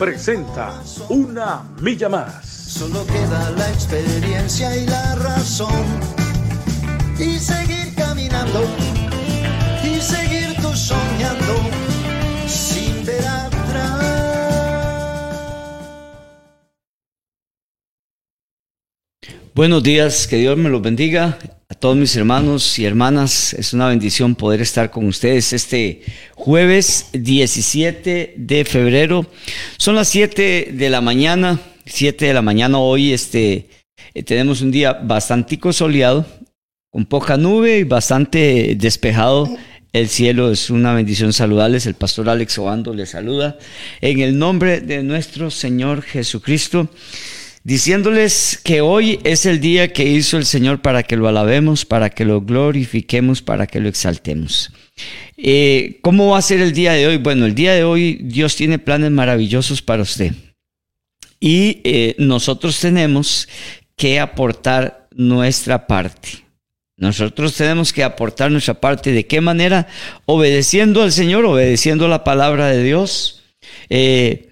presenta Una Milla Más. Solo queda la experiencia y la razón. Y seguir caminando, y seguir tú soñando, Buenos días, que Dios me los bendiga a todos mis hermanos y hermanas. Es una bendición poder estar con ustedes este jueves 17 de febrero. Son las 7 de la mañana, 7 de la mañana hoy. Este, eh, tenemos un día bastante soleado, con poca nube y bastante despejado. El cielo es una bendición saludarles. El pastor Alex Obando les saluda en el nombre de nuestro Señor Jesucristo diciéndoles que hoy es el día que hizo el Señor para que lo alabemos, para que lo glorifiquemos, para que lo exaltemos. Eh, ¿Cómo va a ser el día de hoy? Bueno, el día de hoy Dios tiene planes maravillosos para usted. Y eh, nosotros tenemos que aportar nuestra parte. Nosotros tenemos que aportar nuestra parte. ¿De qué manera? Obedeciendo al Señor, obedeciendo la palabra de Dios. Eh,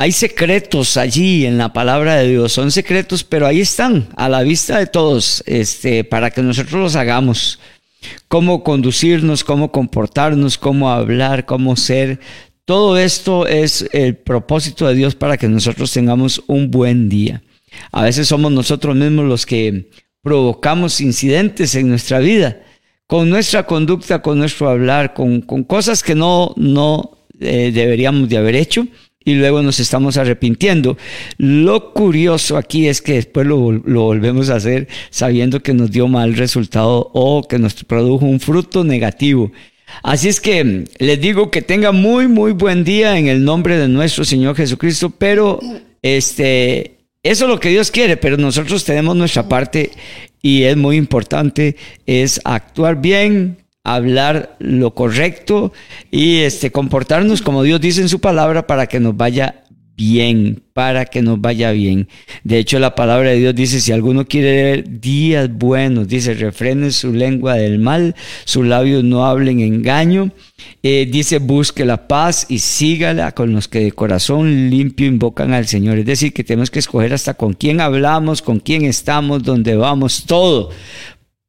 hay secretos allí en la palabra de Dios, son secretos, pero ahí están, a la vista de todos, este, para que nosotros los hagamos. Cómo conducirnos, cómo comportarnos, cómo hablar, cómo ser. Todo esto es el propósito de Dios para que nosotros tengamos un buen día. A veces somos nosotros mismos los que provocamos incidentes en nuestra vida, con nuestra conducta, con nuestro hablar, con, con cosas que no, no eh, deberíamos de haber hecho y luego nos estamos arrepintiendo. Lo curioso aquí es que después lo, volvemos a hacer sabiendo que nos dio mal resultado o que nos produjo un fruto negativo. Así es que les digo que tenga muy, muy buen día en el nombre de nuestro Señor Jesucristo, pero este, eso es lo que Dios quiere, pero nosotros tenemos nuestra parte y es muy importante, es actuar bien, hablar lo correcto y este, comportarnos como Dios dice en su palabra para que nos vaya bien, para que nos vaya bien. De hecho, la palabra de Dios dice, si alguno quiere ver días buenos, dice, refrenen su lengua del mal, sus labios no hablen engaño. Eh, dice, busque la paz y sígala con los que de corazón limpio invocan al Señor. Es decir, que tenemos que escoger hasta con quién hablamos, con quién estamos, dónde vamos, todo,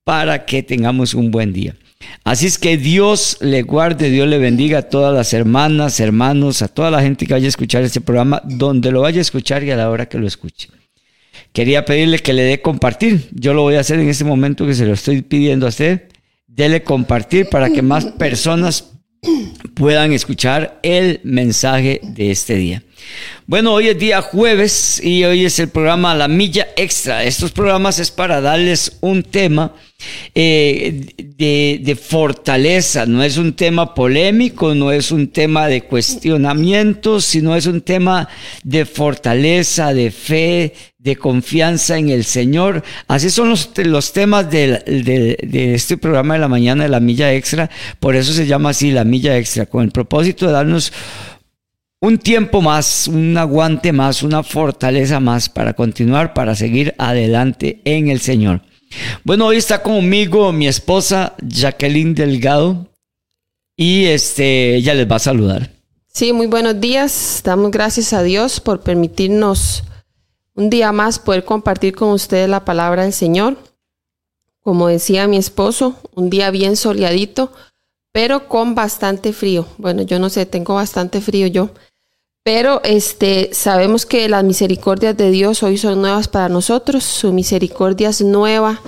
para que tengamos un buen día. Así es que Dios le guarde, Dios le bendiga a todas las hermanas, hermanos, a toda la gente que vaya a escuchar este programa, donde lo vaya a escuchar y a la hora que lo escuche. Quería pedirle que le dé compartir. Yo lo voy a hacer en este momento que se lo estoy pidiendo a usted. Dele compartir para que más personas puedan escuchar el mensaje de este día. Bueno, hoy es día jueves y hoy es el programa La Milla Extra. Estos programas es para darles un tema eh, de, de, fortaleza, no es un tema polémico, no es un tema de cuestionamiento, sino es un tema de fortaleza, de fe, de confianza en el Señor. Así son los, los temas de, de, este programa de la mañana de la milla extra, por eso se llama así la milla extra, con el propósito de darnos un tiempo más, un aguante más, una fortaleza más para continuar, para seguir adelante en el Señor. Bueno, hoy está conmigo mi esposa Jacqueline Delgado y este, ella les va a saludar. Sí, muy buenos días. Damos gracias a Dios por permitirnos un día más poder compartir con ustedes la palabra del Señor. Como decía mi esposo, un día bien soleadito, pero con bastante frío. Bueno, yo no sé, tengo bastante frío yo. Pero este, sabemos que las misericordias de Dios hoy son nuevas para nosotros, su misericordia es nueva,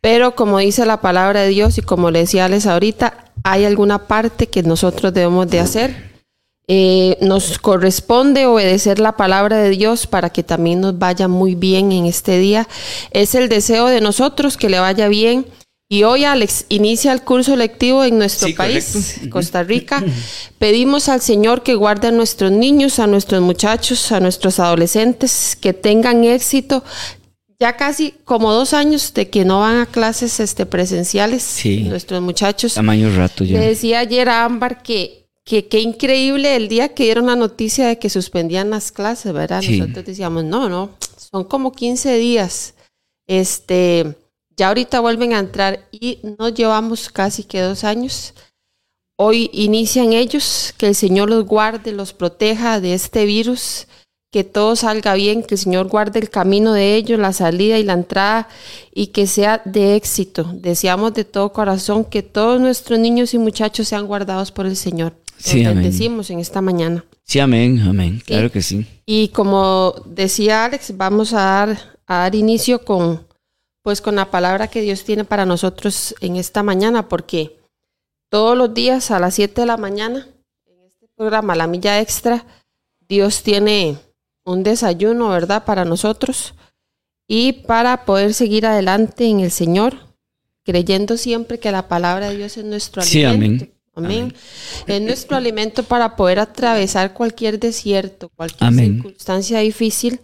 pero como dice la palabra de Dios y como le decía Alex ahorita, hay alguna parte que nosotros debemos de hacer. Eh, nos corresponde obedecer la palabra de Dios para que también nos vaya muy bien en este día. Es el deseo de nosotros que le vaya bien Y hoy, Alex, inicia el curso lectivo en nuestro Sí, país, correcto. Costa Rica. Pedimos al Señor que guarde a nuestros niños, a nuestros muchachos, a nuestros adolescentes, que tengan éxito. Ya casi como dos años de que no van a clases este, presenciales, Sí. nuestros muchachos. Tamaño rato ya. Le decía ayer a Ámbar que que qué increíble el día que dieron la noticia de que suspendían las clases, ¿verdad? Sí. Nosotros decíamos, no, no, son como 15 días. Este, ya ahorita vuelven a entrar y nos llevamos casi que dos años. Hoy inician ellos, que el Señor los guarde, los proteja de este virus, que todo salga bien, que el Señor guarde el camino de ellos, la salida y la entrada, y que sea de éxito. Deseamos de todo corazón que todos nuestros niños y muchachos sean guardados por el Señor. Sí, amén. bendecimos en esta mañana. Sí, amén, amén. Claro que sí. Y como decía Alex, vamos a dar, a dar inicio con, pues, con la palabra que Dios tiene para nosotros en esta mañana, porque todos los días a las 7 de la mañana, en este programa La Milla Extra, Dios tiene un desayuno, ¿verdad?, para nosotros y para poder seguir adelante en el Señor, creyendo siempre que la palabra de Dios es nuestro Sí, alimento. Amén. Amén. Es nuestro alimento para poder atravesar cualquier desierto, cualquier Amén. circunstancia difícil.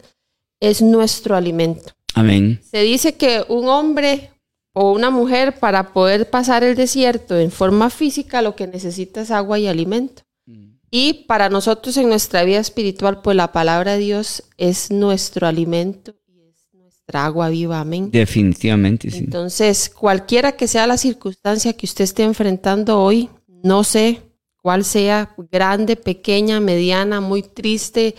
Es nuestro alimento. Amén. Se dice que un hombre o una mujer para poder pasar el desierto en forma física lo que necesita es agua y alimento. Y para nosotros en nuestra vida espiritual, pues la palabra de Dios es nuestro alimento y es nuestra agua viva. Amén. Definitivamente, sí. Entonces, cualquiera que sea la circunstancia que usted esté enfrentando hoy, no sé cuál sea, grande, pequeña, mediana, muy triste,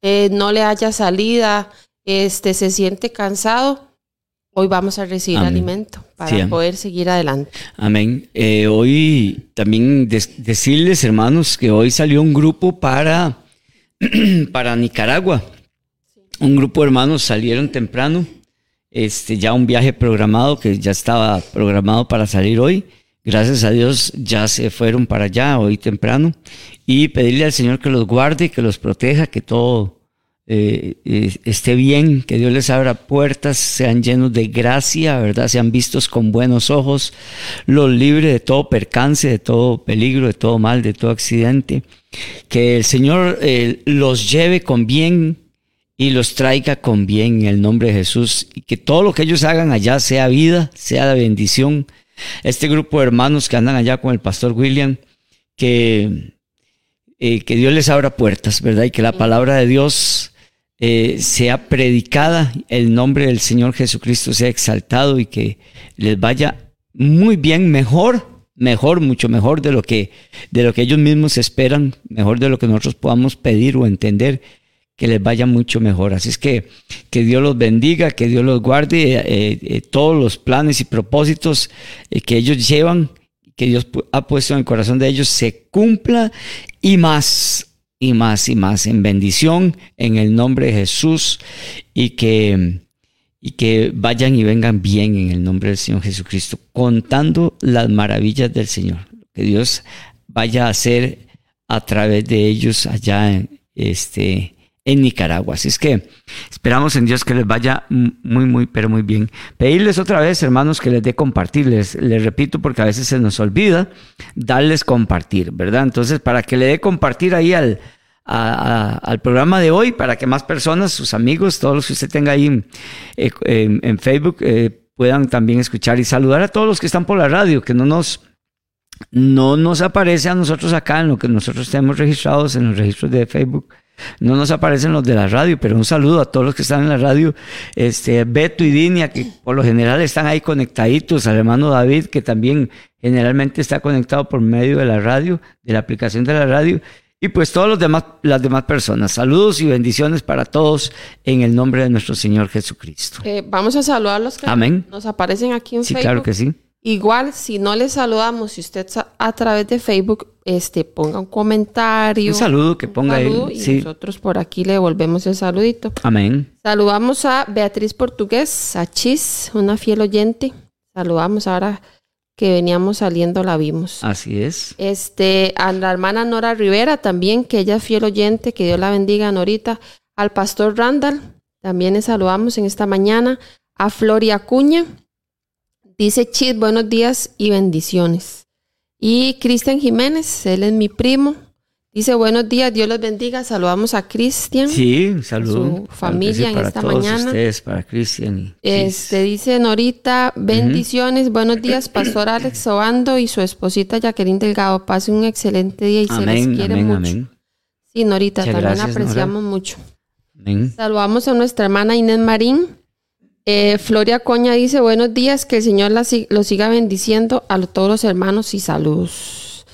eh, no le haya salida, este, se siente cansado, hoy vamos a recibir Amén. alimento para Sí, poder seguir adelante. Amén. Eh, hoy también decirles, hermanos, que hoy salió un grupo para, para Nicaragua. Un grupo de hermanos salieron temprano. Este, ya un viaje programado que ya estaba programado para salir hoy. Gracias a Dios ya se fueron para allá hoy temprano. Y pedirle al Señor que los guarde, que los proteja, que todo eh, eh, esté bien, que Dios les abra puertas, sean llenos de gracia, ¿verdad? Sean vistos con buenos ojos, los libre de todo percance, de todo peligro, de todo mal, de todo accidente. Que el Señor eh, los lleve con bien y los traiga con bien en el nombre de Jesús y que todo lo que ellos hagan allá sea vida, sea la bendición. Este grupo de hermanos que andan allá con el pastor William, que, eh, que Dios les abra puertas, ¿verdad? Y que la palabra de Dios eh, sea predicada, el nombre del Señor Jesucristo sea exaltado y que les vaya muy bien, mejor, mejor, mucho mejor de lo que, de lo que ellos mismos esperan, mejor de lo que nosotros podamos pedir o entender que les vaya mucho mejor. Así es que que Dios los bendiga, que Dios los guarde, eh, eh, todos los planes y propósitos eh, que ellos llevan, que Dios ha puesto en el corazón de ellos, se cumpla y más, y más, y más, en bendición, en el nombre de Jesús, y que, y que vayan y vengan bien en el nombre del Señor Jesucristo, contando las maravillas del Señor, que Dios vaya a hacer a través de ellos allá en, este, en Nicaragua. Así es que esperamos en Dios que les vaya muy, muy, pero muy bien. Pedirles otra vez, hermanos, que les dé compartir. Les, repito porque a veces se nos olvida darles compartir, ¿verdad? Entonces, para que le dé compartir ahí al, al programa de hoy, para que más personas, sus amigos, todos los que usted tenga ahí eh, en Facebook, eh, puedan también escuchar y saludar a todos los que están por la radio, que no nos no nos aparece a nosotros acá en lo que nosotros tenemos registrados en los registros de Facebook. No nos aparecen los de la radio, pero un saludo a todos los que están en la radio. Este, Beto y Dinia, que por lo general están ahí conectaditos, al hermano David, que también generalmente está conectado por medio de la radio, de la aplicación de la radio. Y pues todos los demás, las demás personas. Saludos y bendiciones para todos en el nombre de nuestro Señor Jesucristo. Eh, vamos a saludar a los que Amén. nos aparecen aquí en Sí, Facebook. claro que sí. Igual, si no les saludamos, si usted a través de Facebook, este, ponga un comentario. Un saludo que un ponga ahí, saludo, Y sí. nosotros por aquí le devolvemos el saludito. Amén. Saludamos a Beatriz Portugués, a Chis, una fiel oyente. Saludamos ahora que veníamos saliendo, la vimos. Así es. Este, a la hermana Nora Rivera también, que ella es fiel oyente, que Dios la bendiga, Norita. Al pastor Randall, también le saludamos en esta mañana. A Floria Acuña, Dice Chit, buenos días y bendiciones. Y Cristian Jiménez, él es mi primo. Dice buenos días, Dios los bendiga. Saludamos a Cristian. Sí, un saludo. Su familia en esta todos mañana. ustedes, para Cristian. Este dice Norita, bendiciones, buenos días, Pastor Alex Obando y su esposita Jacqueline Delgado. Pase un excelente día y se les quiere amén, mucho. amén. Sí, Norita, Muchas también gracias, apreciamos mucho. Amén. Saludamos a nuestra hermana Inés Marín. Eh, Floria Coña dice, buenos días, que el Señor la los siga bendiciendo a lo- todos los hermanos y saludos.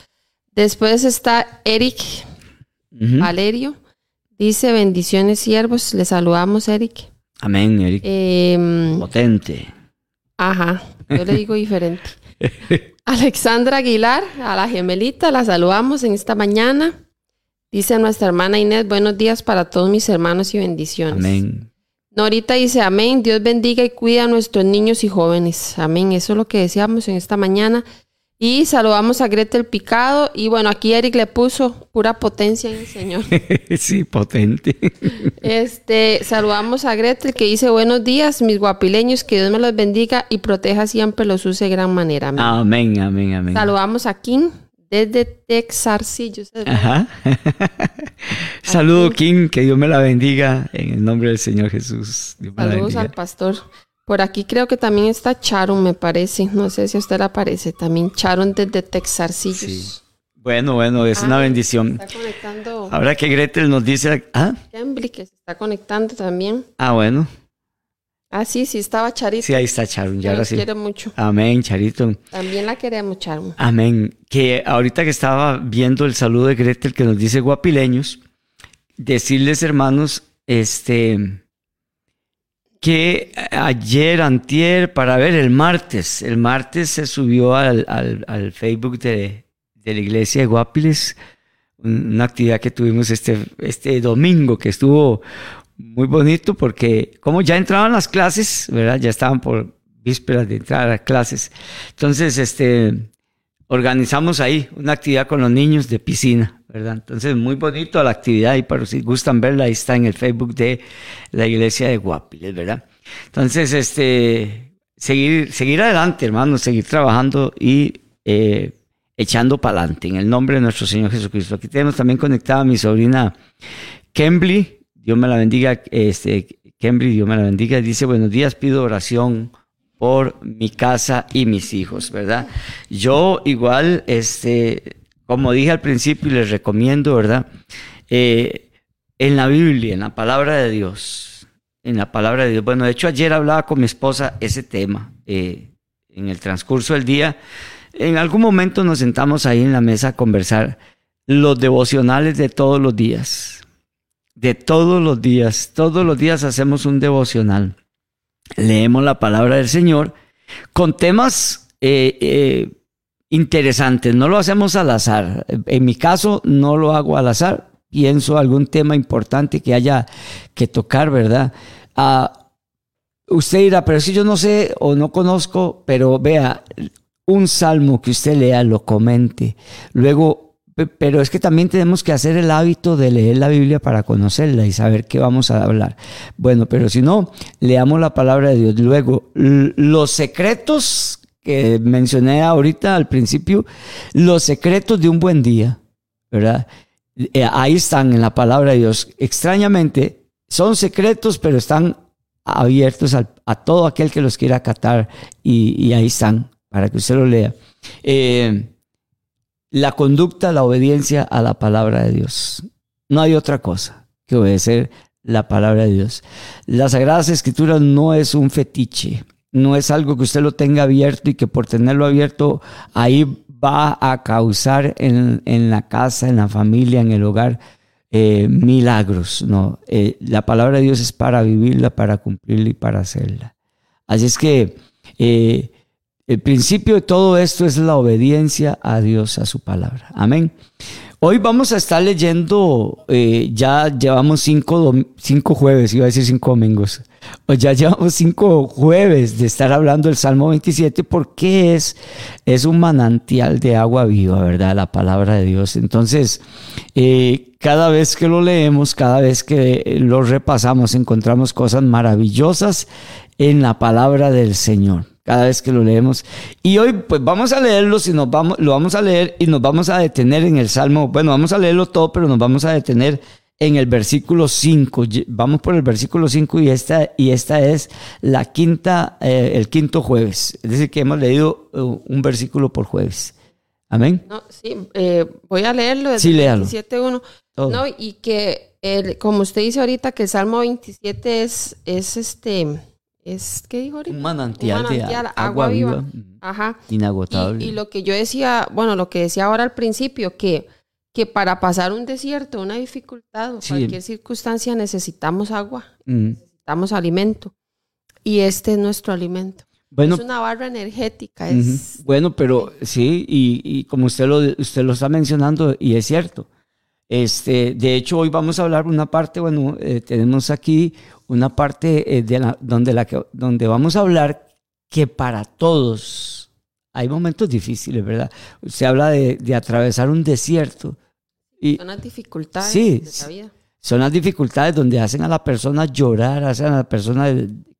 Después está Eric. Valerio. Dice, bendiciones siervos. Le saludamos, Eric. Amén, Eric. Em, Potente. Ajá, yo le digo diferente. Alexandra Aguilar, a la gemelita, la saludamos en esta mañana. Dice nuestra hermana Inés, buenos días para todos mis hermanos y bendiciones. Amén. Norita dice, amén, Dios bendiga y cuida a nuestros niños y jóvenes. Amén, eso es lo que deseamos en esta mañana. Y saludamos a Gretel Picado. Y bueno, aquí Eric le puso pura potencia en el Señor. sí, potente. Este, saludamos a Gretel que dice buenos días, mis guapileños, que Dios me los bendiga y proteja siempre, los use de gran manera. Amén. Amén, amén, amén. Saludamos a Kim desde Texarcillo. Ajá. Saludo, King, que Dios me la bendiga en el nombre del Señor Jesús. Dios la Saludos al pastor. Por aquí creo que también está Charon, me parece. No sé si a usted le aparece. También Charon desde Texarcillos. Sí. Bueno, bueno, es una Ah, bendición. Está conectando Ahora que Gretel nos dice, ah, Kembly, que se está conectando también. ah, bueno, Ah, sí, sí, estaba Charito. sí, ahí está Charon, que ya nos sí. quiere mucho. Amén, Charito. También la queremos, Charon. Amén. Que ahorita que estaba viendo el saludo de Gretel que nos dice guapileños, decirles hermanos, este, que ayer, antier, para ver el martes, el martes se subió al, al- al Facebook de, de la iglesia de Guapiles, un- una actividad que tuvimos este, este domingo que estuvo muy bonito porque como ya entraban las clases, ¿verdad? Ya estaban por vísperas de entrar a clases. Entonces, este, organizamos ahí una actividad con los niños de piscina, ¿verdad? Entonces, muy bonito la actividad y para si gustan verla, ahí está en el Facebook de la iglesia de Guapiles, ¿verdad? Entonces, este, seguir, seguir adelante, hermanos, seguir trabajando y eh, echando para adelante en el nombre de nuestro Señor Jesucristo. Aquí tenemos también conectada a mi sobrina Kembly, Dios me la bendiga, este, Kembly, Dios me la bendiga, dice, buenos días, pido oración por mi casa y mis hijos, ¿verdad? Yo igual, este, como dije al principio les recomiendo, ¿verdad? Eh, en la Biblia, en la palabra de Dios, en la palabra de Dios. Bueno, de hecho ayer hablaba con mi esposa ese tema eh, en el transcurso del día. En algún momento nos sentamos ahí en la mesa a conversar los devocionales de todos los días. De todos los días. Todos los días hacemos un devocional. Leemos la palabra del Señor con temas eh, eh, interesantes. No lo hacemos al azar. En mi caso, no lo hago al azar. Pienso algún tema importante que haya que tocar, ¿verdad? Ah, usted dirá, pero si yo no sé o no conozco, pero vea, un salmo que usted lea, lo comente. Luego, pero es que también tenemos que hacer el hábito de leer la Biblia para conocerla y saber qué vamos a hablar. Bueno, pero si no, leamos la palabra de Dios. Luego, los secretos que mencioné ahorita al principio, los secretos de un buen día, ¿verdad? Eh, ahí están en la palabra de Dios. Extrañamente, son secretos, pero están abiertos a todo aquel que los quiera acatar y, y ahí están para que usted lo lea. Eh, la conducta, la obediencia a la palabra de Dios. No hay otra cosa que obedecer la palabra de Dios. Las Sagradas Escrituras no es un fetiche, no es algo que usted lo tenga abierto y que por tenerlo abierto ahí va a causar en, en la casa, en la familia, en el hogar, eh, milagros. No, Eh, la palabra de Dios es para vivirla, para cumplirla y para hacerla. Así es que eh, el principio de todo esto es la obediencia a Dios, a su palabra. Amén. Hoy vamos a estar leyendo, eh, ya llevamos cinco, cinco jueves, iba a decir cinco domingos, o ya llevamos cinco jueves de estar hablando del Salmo 27 porque es, es un manantial de agua viva, ¿verdad? La palabra de Dios. Entonces, eh, cada vez que lo leemos, cada vez que lo repasamos, encontramos cosas maravillosas en la palabra del Señor. Cada vez que lo leemos. Y hoy pues vamos a leerlo, si nos vamos, lo vamos a leer y nos vamos a detener en el Salmo, bueno, vamos a leerlo todo, pero nos vamos a detener en el versículo 5. Vamos por el versículo 5 y esta, y esta es la quinta, eh, el quinto jueves. Es decir, que hemos leído eh, un versículo por jueves. Amén. No, sí, eh, voy a leerlo sí, léalo. 27.1. No, y que, como usted dice ahorita, que el Salmo 27 es, es este, es, ¿qué dijo ahorita? Un manantial, de agua, viva, Ajá. inagotable. Y, lo que yo decía, bueno, lo que decía ahora al principio, que, que para pasar un desierto, una dificultad o cualquier circunstancia necesitamos agua, necesitamos alimento. Y este es nuestro alimento. Bueno, es una barra energética. Es... Bueno, pero sí, y, como usted lo, usted lo está mencionando, y es cierto. Este, de hecho, hoy vamos a hablar una parte, bueno, eh, tenemos aquí una parte eh, de la, donde, la que, donde vamos a hablar que para todos hay momentos difíciles, ¿verdad? Se habla de, de atravesar un desierto. Y, son las dificultades sí, de la vida. Son las dificultades donde hacen a la persona llorar, hacen a la persona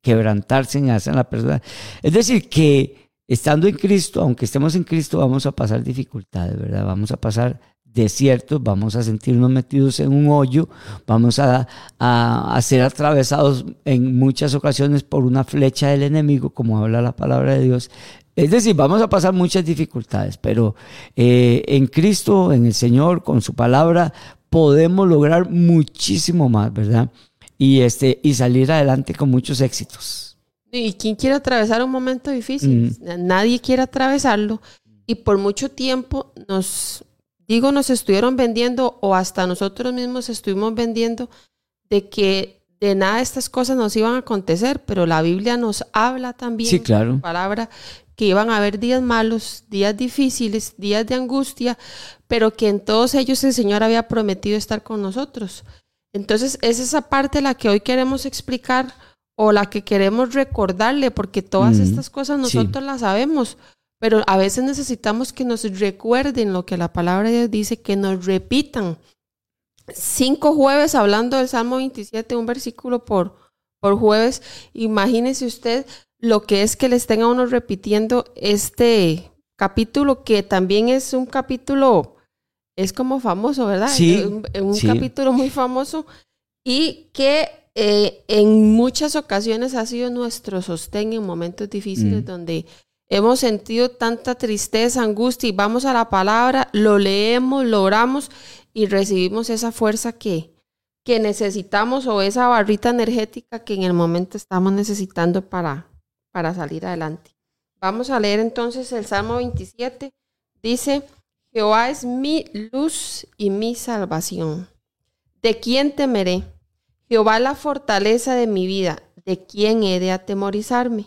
quebrantarse en hacer la persona. Es decir, que estando en Cristo, aunque estemos en Cristo, vamos a pasar dificultades, ¿verdad? Vamos a pasar desiertos, vamos a sentirnos metidos en un hoyo, vamos a, a, ser atravesados en muchas ocasiones por una flecha del enemigo, como habla la palabra de Dios. Es decir, vamos a pasar muchas dificultades, pero eh, en Cristo, en el Señor, con su palabra, podemos lograr muchísimo más, ¿verdad? y, este, y salir adelante con muchos éxitos. ¿Y quién quiere atravesar un momento difícil? Mm. Nadie quiere atravesarlo. Y por mucho tiempo nos, digo, nos estuvieron vendiendo o hasta nosotros mismos estuvimos vendiendo de que de nada estas cosas nos iban a acontecer, pero la Biblia nos habla también, sí, claro. palabra, que iban a haber días malos, días difíciles, días de angustia, pero que en todos ellos el Señor había prometido estar con nosotros. Entonces, es esa parte la que hoy queremos explicar o la que queremos recordarle, porque todas estas cosas nosotros las sabemos, pero a veces necesitamos que nos recuerden lo que la palabra de Dios dice, que nos repitan. Cinco jueves hablando del Salmo 27, un versículo por, por jueves. Imagínese usted lo que es que les tenga uno repitiendo este capítulo, que también es un capítulo es como famoso, ¿verdad? Sí. Un, capítulo muy famoso y que eh, en muchas ocasiones ha sido nuestro sostén en momentos difíciles mm. donde hemos sentido tanta tristeza, angustia y vamos a la palabra, lo leemos, lo oramos y recibimos esa fuerza que, que necesitamos o esa barrita energética que en el momento estamos necesitando para, para salir adelante. Vamos a leer entonces el Salmo 27. Dice, Jehová es mi luz y mi salvación. ¿De quién temeré? Jehová es la fortaleza de mi vida. ¿De quién he de atemorizarme?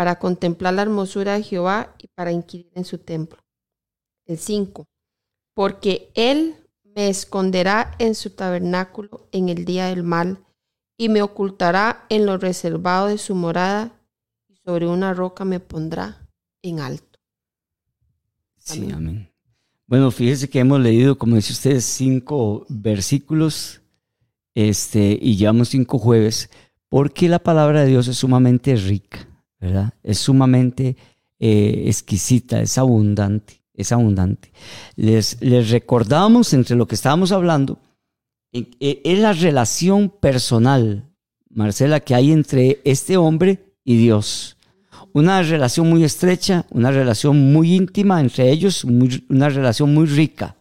para contemplar la hermosura de Jehová y para inquirir en su templo. El 5. Porque él me esconderá en su tabernáculo en el día del mal, y me ocultará en lo reservado de su morada, y sobre una roca me pondrá en alto. Sí, amén. Bueno, fíjese que hemos leído, como dice usted, cinco versículos este, y llevamos cinco jueves, porque la palabra de Dios es sumamente rica, Es sumamente eh, exquisita, es abundante, es abundante. Les, les recordamos entre lo que estábamos hablando, es la relación personal, Marcela, que hay entre este hombre y Dios una relación muy estrecha, una relación muy íntima entre ellos, una relación muy rica,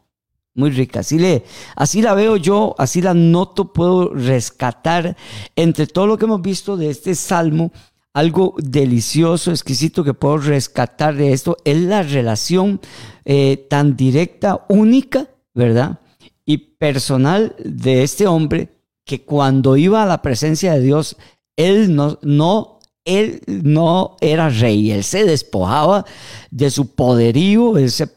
muy rica. Así, le, así la veo yo, así la noto, puedo rescatar entre todo lo que hemos visto de este salmo, algo delicioso, exquisito que puedo rescatar de esto, es la relación eh, tan directa, única, ¿verdad? Y personal de este hombre que cuando iba a la presencia de Dios, él no, no él no era rey, él se despojaba de su poderío, él se,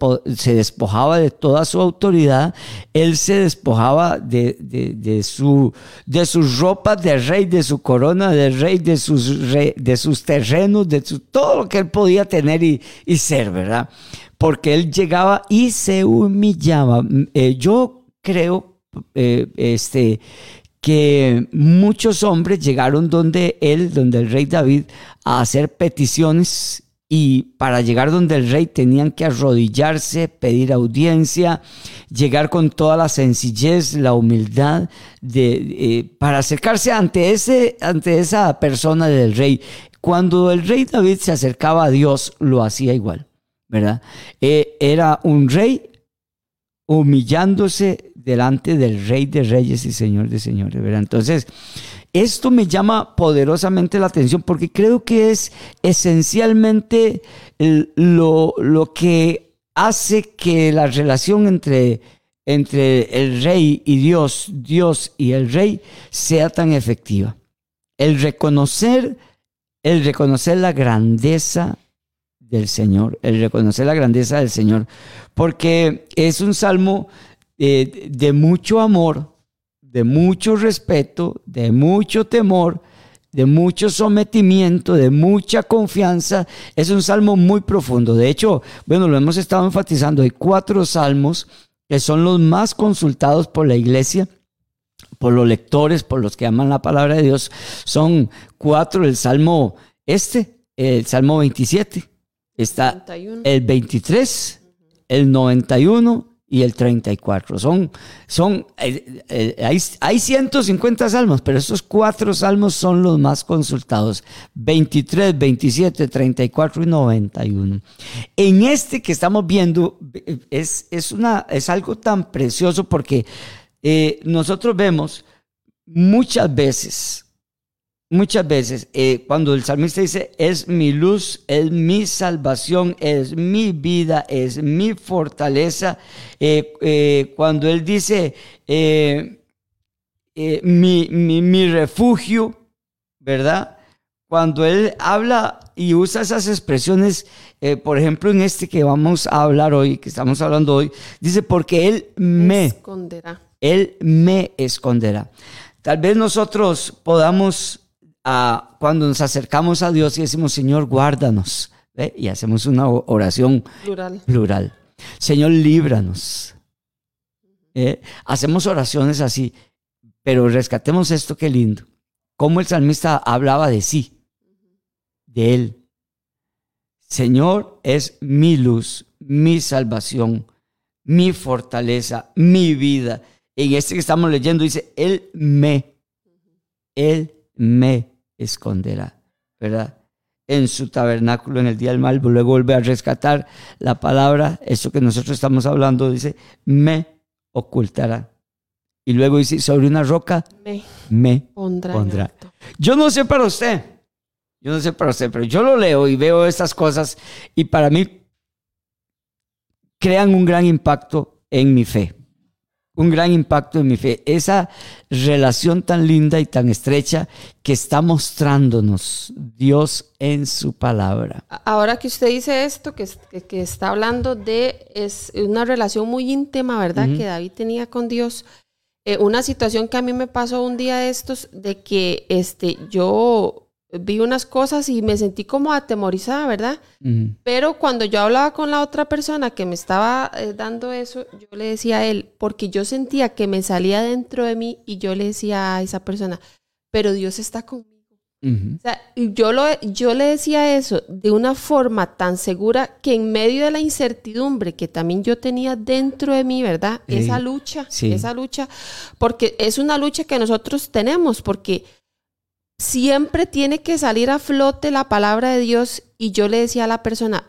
despojaba de toda su autoridad, él se despojaba de, su, de sus ropas de rey, de su corona de rey, de sus, de sus terrenos, de todo lo que él podía tener y, ser, ¿verdad? Porque él llegaba y se humillaba. Eh, yo creo eh, este, que muchos hombres llegaron donde él, donde el rey David, a hacer peticiones y para llegar donde el rey tenían que arrodillarse, pedir audiencia, llegar con toda la sencillez, la humildad de, eh, para acercarse ante, ese, ante esa persona del rey. Cuando el rey David se acercaba a Dios, lo hacía igual, ¿verdad? Eh, era un rey humillándose delante del Rey de Reyes y Señor de Señores. Entonces, esto me llama poderosamente la atención porque creo que es esencialmente lo, lo que hace que la relación entre, entre el Rey y Dios, Dios y el Rey, sea tan efectiva. El reconocer, el reconocer la grandeza del Señor, el reconocer la grandeza del Señor, porque es un salmo eh, de mucho amor, de mucho respeto, de mucho temor, de mucho sometimiento, de mucha confianza. Es un salmo muy profundo. De hecho, bueno, lo hemos estado enfatizando. Hay cuatro salmos que son los más consultados por la iglesia, por los lectores, por los que aman la palabra de Dios. Son cuatro. El salmo este, el salmo 27, está el 23, el 91 y el 34. Son, eh, eh, hay, hay, 150 salmos, pero estos cuatro salmos son los más consultados. 23, 27, 34 y 91. En este que estamos viendo es, es, algo tan precioso porque eh, nosotros vemos muchas veces muchas veces eh, cuando el salmista dice, es mi luz, es mi salvación, es mi vida, es mi fortaleza, eh, eh, cuando él dice, mi, mi, refugio, ¿verdad? Cuando él habla y usa esas expresiones, por ejemplo, en este que vamos a hablar hoy, que estamos hablando hoy, dice, porque él me esconderá. Él me esconderá. Tal vez nosotros podamos cuando nos acercamos a Dios y decimos, Señor, guárdanos. Y hacemos una oración plural. plural. Señor, líbranos. Hacemos oraciones así, pero rescatemos esto, qué lindo. Como el salmista hablaba de sí, de él. Señor es mi luz, mi salvación, mi fortaleza, mi vida. En este que estamos leyendo dice, Él me, Él me esconderá, ¿verdad? En su tabernáculo en el día del mal, luego vuelve a rescatar la palabra, eso que nosotros estamos hablando, dice, me ocultará. Y luego dice, sobre una roca me, pondrá. Yo no sé para usted, yo no sé para usted, pero yo lo leo y veo estas cosas y para mí crean un gran impacto en mi fe un gran impacto en mi fe. Esa relación tan linda y tan estrecha que está mostrándonos Dios en su palabra. Ahora que usted dice esto, que, que está hablando de es una relación muy íntima, ¿verdad? Que David tenía con Dios. Eh, una situación que a mí me pasó un día de estos, de que este, yo vi unas cosas y me sentí como atemorizada, ¿verdad? Pero cuando yo hablaba con la otra persona que me estaba eh, dando eso, yo le decía a él, porque yo sentía que me salía dentro de mí y yo le decía a esa persona, pero Dios está conmigo. O sea, yo, lo, yo le decía eso de una forma tan segura que en medio de la incertidumbre que también yo tenía dentro de mí, ¿verdad? Esa lucha, esa lucha, porque es una lucha que nosotros tenemos, porque siempre tiene que salir a flote la palabra de Dios y yo le decía a la persona,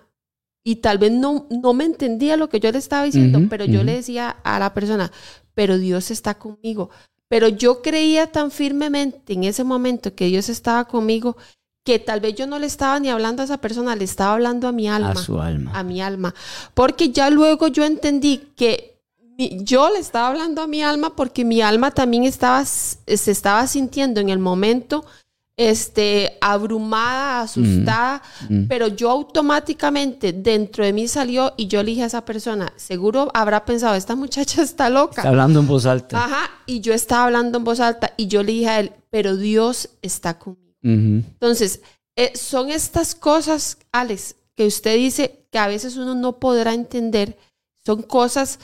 y tal vez no, no me entendía lo que yo le estaba diciendo, pero yo le decía a la persona, pero Dios está conmigo. Pero yo creía tan firmemente en ese momento que Dios estaba conmigo que tal vez yo no le estaba ni hablando a esa persona, le estaba hablando a mi alma. A su alma. A mi alma. Porque ya luego yo entendí que yo le estaba hablando a mi alma porque mi alma también estaba, se estaba sintiendo en el momento este, abrumada, asustada, Mm. pero yo automáticamente dentro de mí salió y yo le dije a esa persona, seguro habrá pensado, esta muchacha está loca. Está hablando en voz alta. Ajá, y yo estaba hablando en voz alta y yo le dije a él, pero Dios está conmigo. Entonces, eh, son estas cosas, Alex, que usted dice que a veces uno no podrá entender. Son cosas,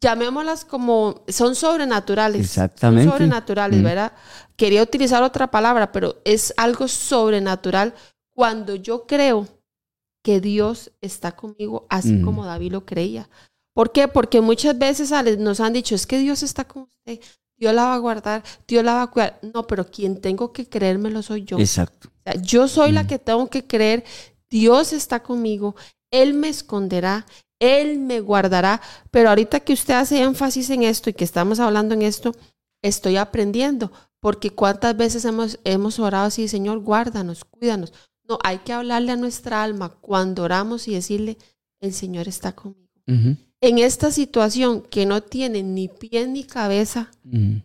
llamémoslas como, son sobrenaturales. Exactamente. Son sobrenaturales, Mm. ¿verdad? Quería utilizar otra palabra, pero es algo sobrenatural cuando yo creo que Dios está conmigo, así Mm. como David lo creía. ¿Por qué? Porque muchas veces nos han dicho, es que Dios está con usted, Dios la va a guardar, Dios la va a cuidar. No, pero quien tengo que creérmelo soy yo. Exacto. O sea, yo soy Mm. la que tengo que creer, Dios está conmigo, Él me esconderá, Él me guardará. Pero ahorita que usted hace énfasis en esto y que estamos hablando en esto, estoy aprendiendo, porque cuántas veces hemos, hemos orado así, Señor, guárdanos, cuídanos. No, hay que hablarle a nuestra alma cuando oramos y decirle, el Señor está conmigo. En esta situación que no tiene ni pie ni cabeza,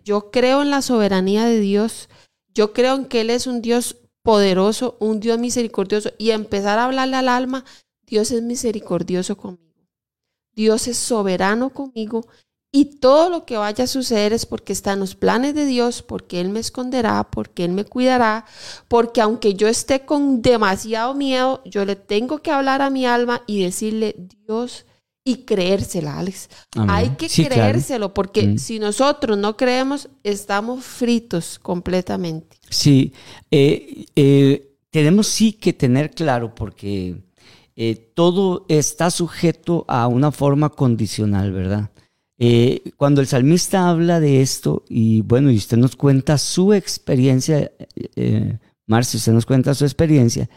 yo creo en la soberanía de Dios. Yo creo en que Él es un Dios poderoso, un Dios misericordioso. Y empezar a hablarle al alma, Dios es misericordioso conmigo. Dios es soberano conmigo. Y todo lo que vaya a suceder es porque está en los planes de Dios, porque Él me esconderá, porque Él me cuidará, porque aunque yo esté con demasiado miedo, yo le tengo que hablar a mi alma y decirle, Dios, y creérsela, Alex. Amén. Hay que Sí, claro. creérselo, porque Mm. si nosotros no creemos, estamos fritos completamente. Sí, eh, eh, tenemos sí que tener claro porque eh, todo está sujeto a una forma condicional, ¿verdad? Eh, cuando el salmista habla de esto y bueno, y usted nos cuenta su experiencia, eh, Marcia, usted nos cuenta su experiencia,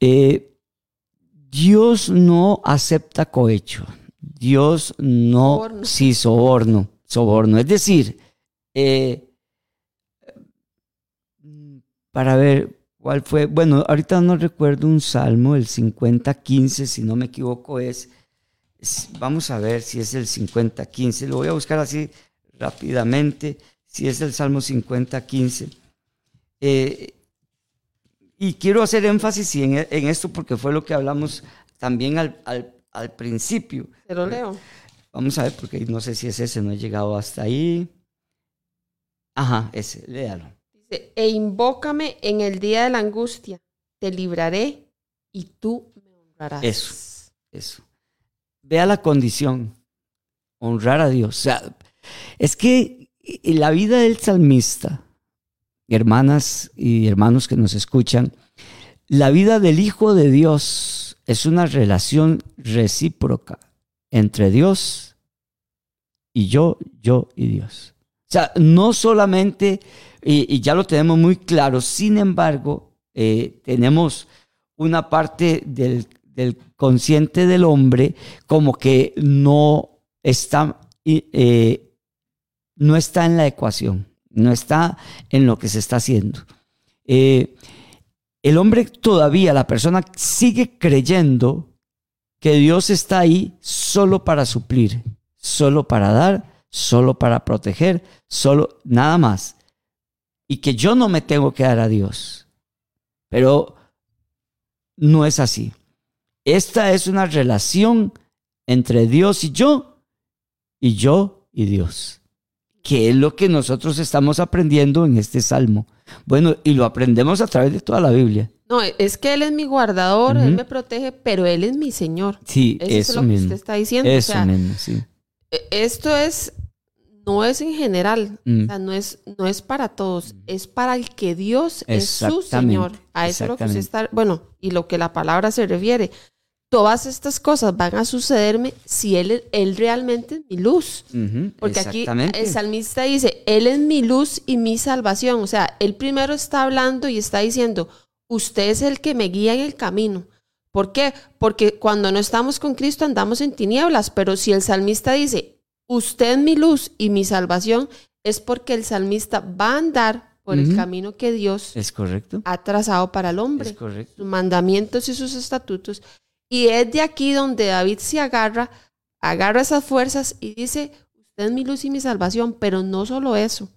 eh, Dios no acepta cohecho, Dios no, Soborno. sí, soborno, soborno, es decir, eh, para ver cuál fue. Bueno, ahorita no recuerdo un salmo, el 50-15, si no me equivoco, es, es- Vamos a ver si es el 50-15. Lo voy a buscar así rápidamente. Si es el salmo 50-15. Eh, y quiero hacer énfasis en, en esto porque fue lo que hablamos también al, al- al principio. Te lo leo. Vamos a ver, porque no sé si es ese, no he llegado hasta ahí. Ajá, ese, léalo. E invócame en el día de la angustia, te libraré y tú me honrarás. Eso. Eso. Vea la condición. Honrar a Dios. O sea, es que la vida del salmista, hermanas y hermanos que nos escuchan, la vida del Hijo de Dios es una relación recíproca entre Dios y yo, yo y Dios. O sea, no solamente, y, ya lo tenemos muy claro, sin embargo, eh, tenemos una parte del, del consciente del hombre como que no está, eh, no está en la ecuación, no está en lo que se está haciendo. Eh, el hombre todavía, la persona sigue creyendo que Dios está ahí solo para suplir, solo para dar, solo para proteger, solo nada más. Y que yo no me tengo que dar a Dios. Pero no es así. Esta es una relación entre Dios y yo, y yo y Dios, que es lo que nosotros estamos aprendiendo en este salmo. Bueno, y lo aprendemos a través de toda la Biblia. No, es que Él es mi guardador. Él me protege, pero Él es mi Señor. Sí, Eso, eso, es lo que usted está diciendo. o Eso sea, mismo, sí. e- esto es, no es en general, Mm. o sea, no es, no es para todos, es para el que Dios es su Señor. A eso es lo que exactamente. está, bueno, y lo que la palabra se refiere. Todas estas cosas van a sucederme si Él, él realmente es mi luz. Porque aquí el salmista dice, Él es mi luz y mi salvación. O sea, Él primero está hablando y está diciendo, usted es el que me guía en el camino. ¿Por qué? Porque cuando no estamos con Cristo andamos en tinieblas, pero si el salmista dice, usted es mi luz y mi salvación, es porque el salmista va a andar por el camino que Dios Es correcto. ha trazado para el hombre sus mandamientos y sus estatutos. Y es de aquí donde David se agarra, agarra esas fuerzas y dice, usted es mi luz y mi salvación, pero no solo eso,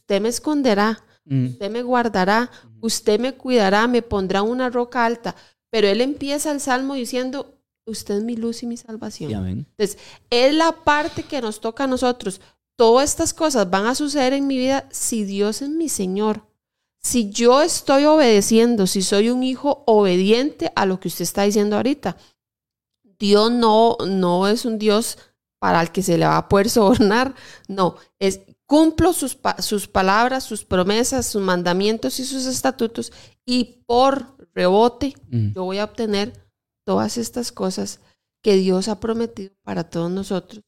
usted me esconderá, Mm. usted me guardará, usted me cuidará, me pondrá una roca alta. Pero él empieza el salmo diciendo, usted es mi luz y mi salvación. Sí, amén. Entonces, es la parte que nos toca a nosotros. Todas estas cosas van a suceder en mi vida si Dios es mi Señor. Si yo estoy obedeciendo, si soy un hijo obediente a lo que usted está diciendo ahorita. Dios no, no es un Dios para el que se le va a poder sobornar. No, es cumplo sus, sus palabras, sus promesas, sus mandamientos y sus estatutos y por rebote Mm. yo voy a obtener todas estas cosas que Dios ha prometido para todos nosotros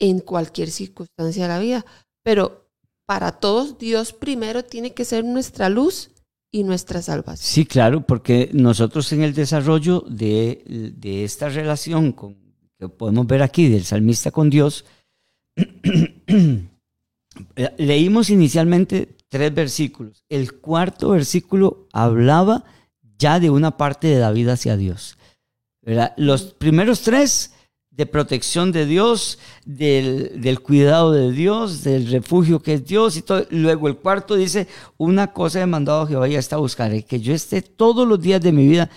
en cualquier circunstancia de la vida. Pero para todos, Dios primero tiene que ser nuestra luz y nuestra salvación. Sí, claro, porque nosotros en el desarrollo de, esta relación con, que podemos ver aquí del salmista con Dios, eh, leímos inicialmente tres versículos. El cuarto versículo hablaba ya de una parte de David hacia Dios. Los primeros tres de protección de Dios, del, cuidado de Dios, del refugio que es Dios y todo. Luego el cuarto dice, una cosa he mandado a Jehová y esta buscaré, que yo esté todos los días de mi vida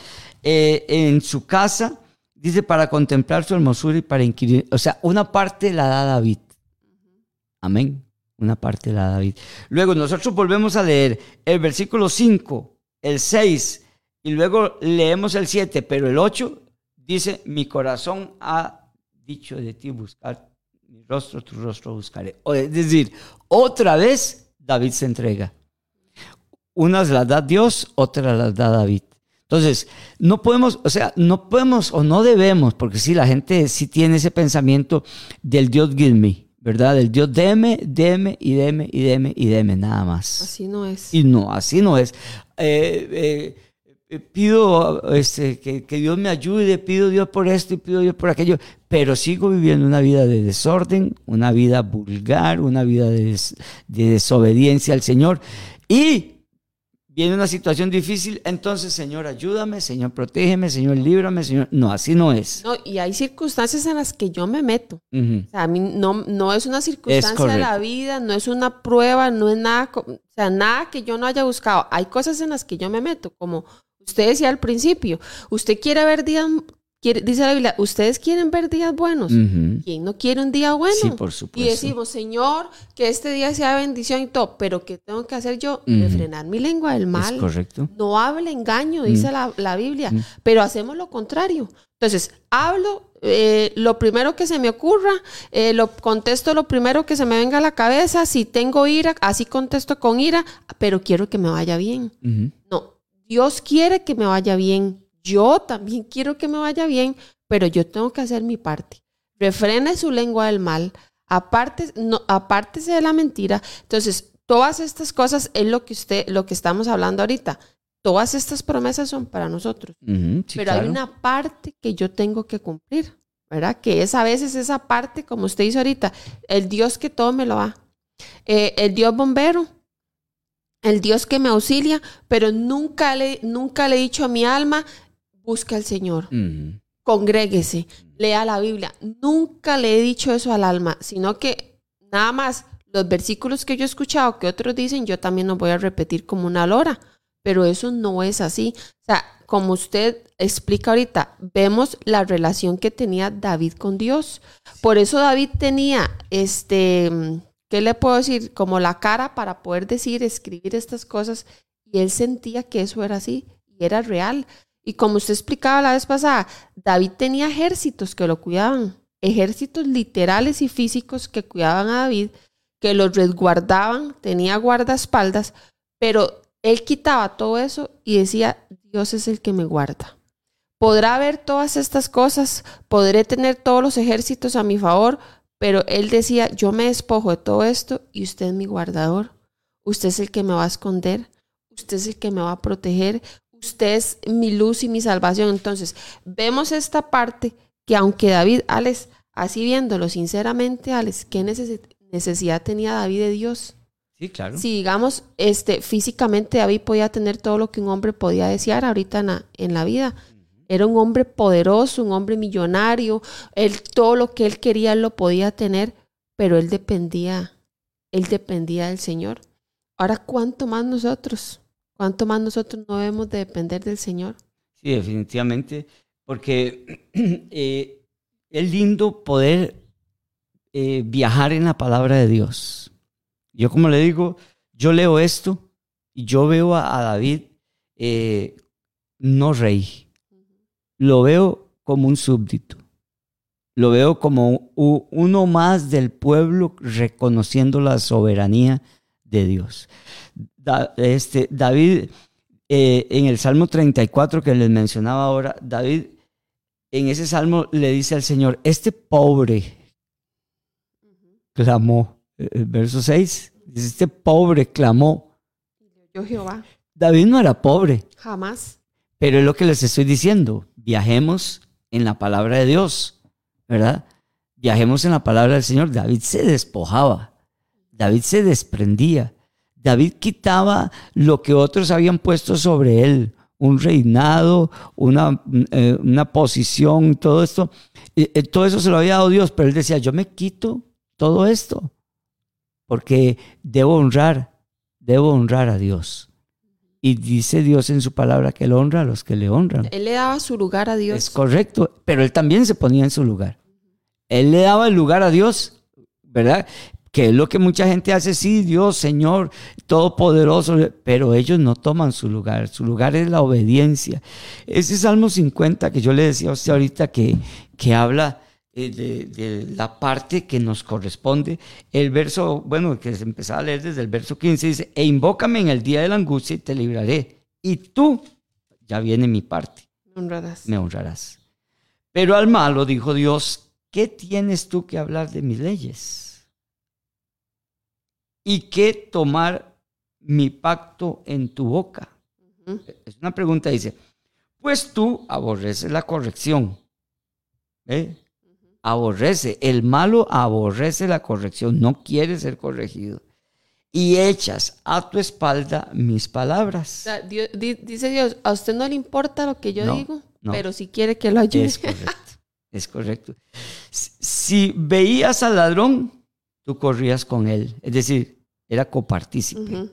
eh, en su casa, dice, para contemplar su hermosura y para inquirir. O sea, una parte la da David. Amén. Una parte la da David. Luego nosotros volvemos a leer el versículo 5, el 6 y luego leemos el 7, pero el 8 dice, mi corazón ha dicho de ti buscar mi rostro, tu rostro buscaré. O es decir, otra vez David se entrega. Unas las da Dios, otras las da David. Entonces, no podemos, o sea, no podemos o no debemos, porque sí, la gente sí tiene ese pensamiento del Dios give me, ¿verdad? Del Dios deme, deme y deme y deme y deme, nada más. Así no es. Y no, así no es. Eh, eh, pido este, que, que Dios me ayude, pido Dios por esto y pido Dios por aquello, pero sigo viviendo una vida de desorden, una vida vulgar, una vida de, des- de desobediencia al Señor. Y viene una situación difícil, entonces Señor ayúdame, Señor protégeme, Señor líbrame, Señor... No, así no es. No, y hay circunstancias en las que yo me meto. Ujú. O sea, a mí no, no es una circunstancia de la vida, no es una prueba, no es nada, o sea, nada que yo no haya buscado. Hay cosas en las que yo me meto, como usted decía al principio, usted quiere ver días, quiere- dice la Biblia, ustedes quieren ver días buenos. ¿Quién no quiere un día bueno? Sí, por Y supuesto. decimos, Señor, que este día sea bendición y todo, pero ¿qué tengo que hacer yo? Ujú. Refrenar mi lengua del mal. Es correcto. No hable engaño, dice la, la Biblia, pero hacemos lo contrario. Entonces, hablo eh, lo primero que se me ocurra, eh, lo contesto lo primero que se me venga a la cabeza. Si tengo ira, así contesto con ira, pero quiero que me vaya bien. No, Dios quiere que me vaya bien. Yo también quiero que me vaya bien, pero yo tengo que hacer mi parte. Refrene su lengua del mal, aparte, no, apártese de la mentira. Entonces, todas estas cosas es lo que usted, lo que estamos hablando ahorita. Todas estas promesas son para nosotros, sí, pero hay una parte que yo tengo que cumplir, ¿verdad? Que es a veces esa parte, como usted dice ahorita, el Dios que todo me lo da. Eh, el Dios bombero, el Dios que me auxilia, pero nunca le, nunca le he dicho a mi alma, busca al Señor, Ujú. congréguese, lea la Biblia. Nunca le he dicho eso al alma, sino que nada más los versículos que yo he escuchado que otros dicen, yo también los voy a repetir como una lora, pero eso no es así. O sea, como usted explica ahorita, vemos la relación que tenía David con Dios. Por eso David tenía este, ¿qué le puedo decir? Como la cara para poder decir, escribir estas cosas. Y él sentía que eso era así y era real. Y como usted explicaba la vez pasada, David tenía ejércitos que lo cuidaban, ejércitos literales y físicos que cuidaban a David, que lo resguardaban, tenía guardaespaldas, pero él quitaba todo eso y decía, Dios es el que me guarda. Podrá ver todas estas cosas, podré tener todos los ejércitos a mi favor, pero él decía, yo me despojo de todo esto y usted es mi guardador. Usted es el que me va a esconder, usted es el que me va a proteger, usted es mi luz y mi salvación. Entonces, vemos esta parte que aunque David, Alex, así viéndolo sinceramente, Alex, ¿qué necesi- necesidad tenía David de Dios? Sí, claro. Si digamos, este, físicamente David podía tener todo lo que un hombre podía desear ahorita en la, en la vida. Era un hombre poderoso, un hombre millonario, él, todo lo que él quería lo podía tener, pero él dependía, él dependía del Señor. Ahora, ¿cuánto más nosotros? ¿Cuánto más nosotros no debemos de depender del Señor? Sí, definitivamente, porque eh, es lindo poder eh, viajar en la palabra de Dios. Yo como le digo, yo leo esto y yo veo a, a David eh, no rey, lo veo como un súbdito, lo veo como uno más del pueblo reconociendo la soberanía de Dios. Da- este, David, eh, en el Salmo 34 que les mencionaba ahora, David en ese salmo le dice al Señor, este pobre clamó, eh, el verso 6, dice, este pobre clamó. Yo Jehová, David no era pobre, jamás. pero es lo que les estoy diciendo, viajemos en la palabra de Dios, ¿verdad? Viajemos en la palabra del Señor. David se despojaba, David se desprendía, David quitaba lo que otros habían puesto sobre él, un reinado, una, eh, una posición, todo esto. Eh, eh, todo eso se lo había dado Dios, pero él decía, yo me quito todo esto, porque debo honrar, debo honrar a Dios. Y dice Dios en su palabra que él honra a los que le honran. Él le daba su lugar a Dios. Es correcto, pero él también se ponía en su lugar. Él le daba el lugar a Dios, ¿verdad? Que es lo que mucha gente hace, sí, Dios, Señor, Todopoderoso, pero ellos no toman su lugar. Su lugar es la obediencia. Ese Salmo 50 que yo le decía a usted ahorita que, que habla de, de la parte que nos corresponde. El verso, bueno, que se empezaba a leer desde el verso 15, dice, e invócame en el día de la angustia y te libraré. Y tú, ya viene mi parte Honradas. me honrarás. Pero al malo dijo Dios, ¿qué tienes tú que hablar de mis leyes? ¿Y qué tomar mi pacto en tu boca? Es una pregunta, dice, pues tú aborreces la corrección. ¿eh? Aborrece, el malo aborrece la corrección, no quiere ser corregido. Y echas a tu espalda mis O palabras. sea, Dios- di- dice Dios, a usted no le importa lo que yo No, digo, no. pero si quiere que lo ayude. Es correcto, es correcto. Si veías al ladrón, tú corrías con él. Es decir, era copartícipe,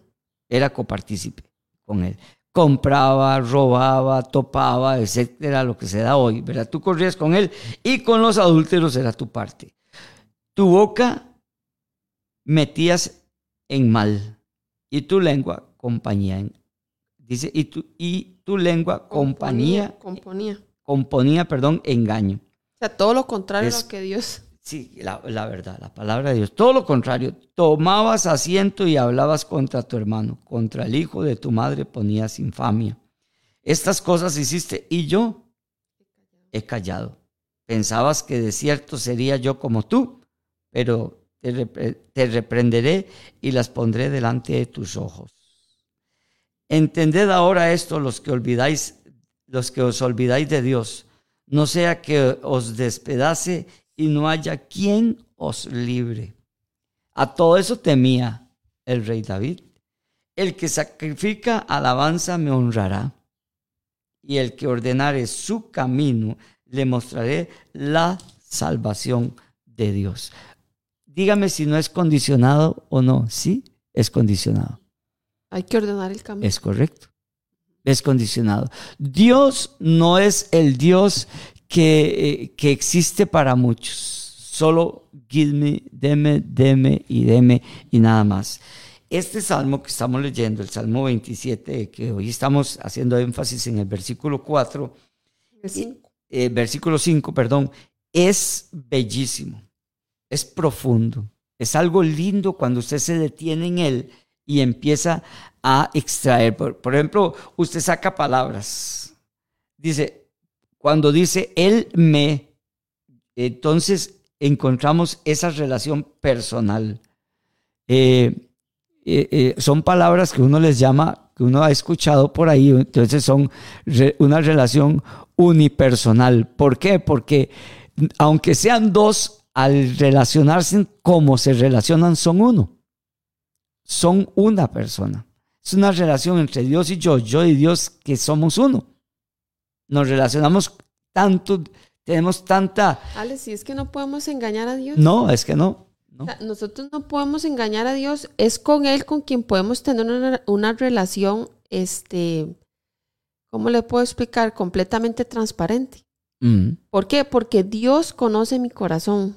era copartícipe con él. Compraba, robaba, topaba, etcétera, lo que se da hoy, ¿verdad? Tú corrías con él y con los adúlteros era tu parte. Tu boca metías en mal y tu lengua compañía en dice y tu y tu lengua compañía Componía. componía, perdón, engaño. O sea, todo lo contrario a lo que Dios. Sí, la, verdad, la palabra de Dios. Todo lo contrario, tomabas asiento y hablabas contra tu hermano, contra el hijo de tu madre ponías infamia. Estas cosas hiciste y yo he callado. Pensabas que de cierto sería yo como tú, pero te, te reprenderé y las pondré delante de tus ojos. Entended ahora esto los que olvidáis, los que os olvidáis de Dios, no sea que os despedace y no haya quien os libre. A todo eso temía el rey David. El que sacrifica alabanza me honrará, y el que ordenare su camino le mostraré la salvación de Dios. Dígame si no es condicionado o no. Sí, es condicionado. Hay que ordenar el camino. Es correcto. Es condicionado. Dios no es el Dios que, eh, que existe para muchos. Solo give me, deme, deme y deme y nada más. Este salmo que estamos leyendo, el Salmo 27, que hoy estamos haciendo énfasis en el versículo 4, El cinco. eh, versículo 5, perdón, es bellísimo, es profundo, es algo lindo cuando usted se detiene en él y empieza a extraer. Por, por ejemplo, usted saca palabras. Dice, cuando dice él me, entonces encontramos esa relación personal. Eh, eh, eh, son palabras que uno les llama, que uno ha escuchado por ahí, entonces son una relación unipersonal. ¿Por qué? Porque aunque sean dos, al relacionarse como se relacionan, son uno. Son una persona. Es una relación entre Dios y yo, yo y Dios, que somos uno. Nos relacionamos tanto, tenemos tanta... Ale, si es que no podemos engañar a Dios. No, es que no. ¿no? O sea, nosotros no podemos engañar a Dios, es con Él con quien podemos tener una, una relación, este, ¿cómo le puedo explicar? Completamente transparente. Mm, ¿Por qué? Porque Dios conoce mi corazón,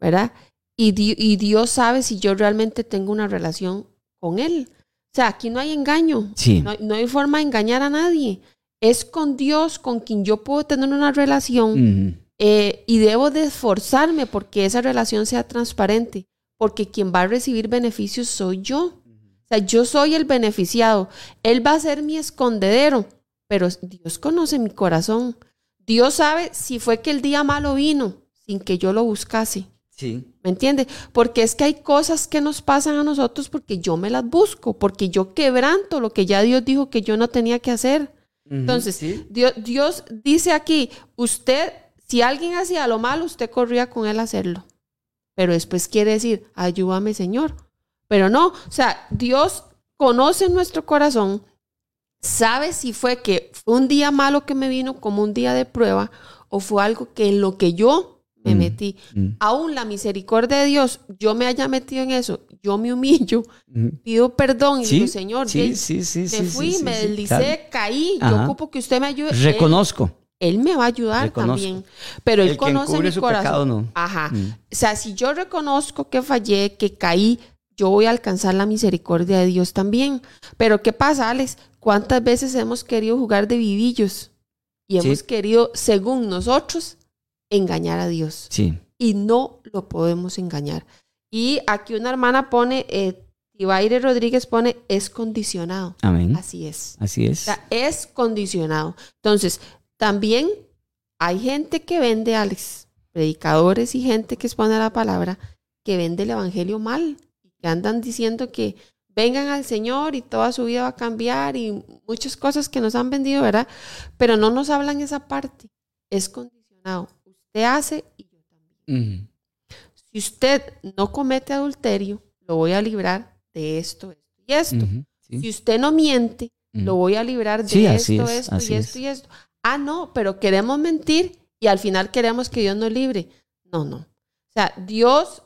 ¿verdad? Y, Di- y Dios sabe si yo realmente tengo una relación con Él. O sea, aquí no hay engaño, Sí. no, no hay forma de engañar a nadie. Es con Dios con quien yo puedo tener una relación eh, y debo de esforzarme porque esa relación sea transparente, porque quien va a recibir beneficios soy yo. O sea, yo soy el beneficiado. Él va a ser mi escondedero, pero Dios conoce mi corazón. Dios sabe si fue que el día malo vino sin que yo lo buscase. sí. ¿Me entiende? Porque es que hay cosas que nos pasan a nosotros porque yo me las busco, porque yo quebranto lo que ya Dios dijo que yo no tenía que hacer. Entonces, sí. Dios, Dios dice aquí, usted, si alguien hacía lo malo, usted corría con él a hacerlo. Pero después quiere decir, ayúdame Señor. Pero no, o sea, Dios conoce nuestro corazón, sabe si fue que fue un día malo que me vino como un día de prueba o fue algo que en lo que yo me Mm. metí. Mm, Aún la misericordia de Dios, yo me haya metido en eso, yo me humillo, mm. pido perdón y Sí, digo, Señor, sí, sí, sí, me sí, fui, sí, me sí, deslicé, claro. caí, Ajá. yo ocupo que usted me ayude. Reconozco. Él, me va a ayudar Reconozco. también, pero él El conoce mi corazón. pecado, no. Ajá. Mm. O sea, si yo reconozco que fallé, que caí, yo voy a alcanzar la misericordia de Dios también. Pero ¿qué pasa, Alex? ¿Cuántas veces hemos querido jugar de vivillos y Sí. hemos querido, según nosotros, engañar a Dios? Sí. y no lo podemos engañar. Y aquí una hermana pone, eh, Tibaire Rodríguez pone, es condicionado. Amén. Así es. Así O es. sea, es condicionado. Entonces, también hay gente que vende, Alex, predicadores y gente que expone la palabra, que vende el evangelio mal, que andan diciendo que vengan al Señor y toda su vida va a cambiar y muchas cosas que nos han vendido, ¿verdad? Pero no nos hablan esa parte. Es condicionado. Usted hace y yo también. Si usted no comete adulterio, lo voy a librar de esto, esto y esto. sí. Si usted no miente, lo voy a librar de Sí, esto, es, esto y es. esto y esto. Ah, no, pero queremos mentir y al final queremos que Dios nos libre. No, no. O sea, Dios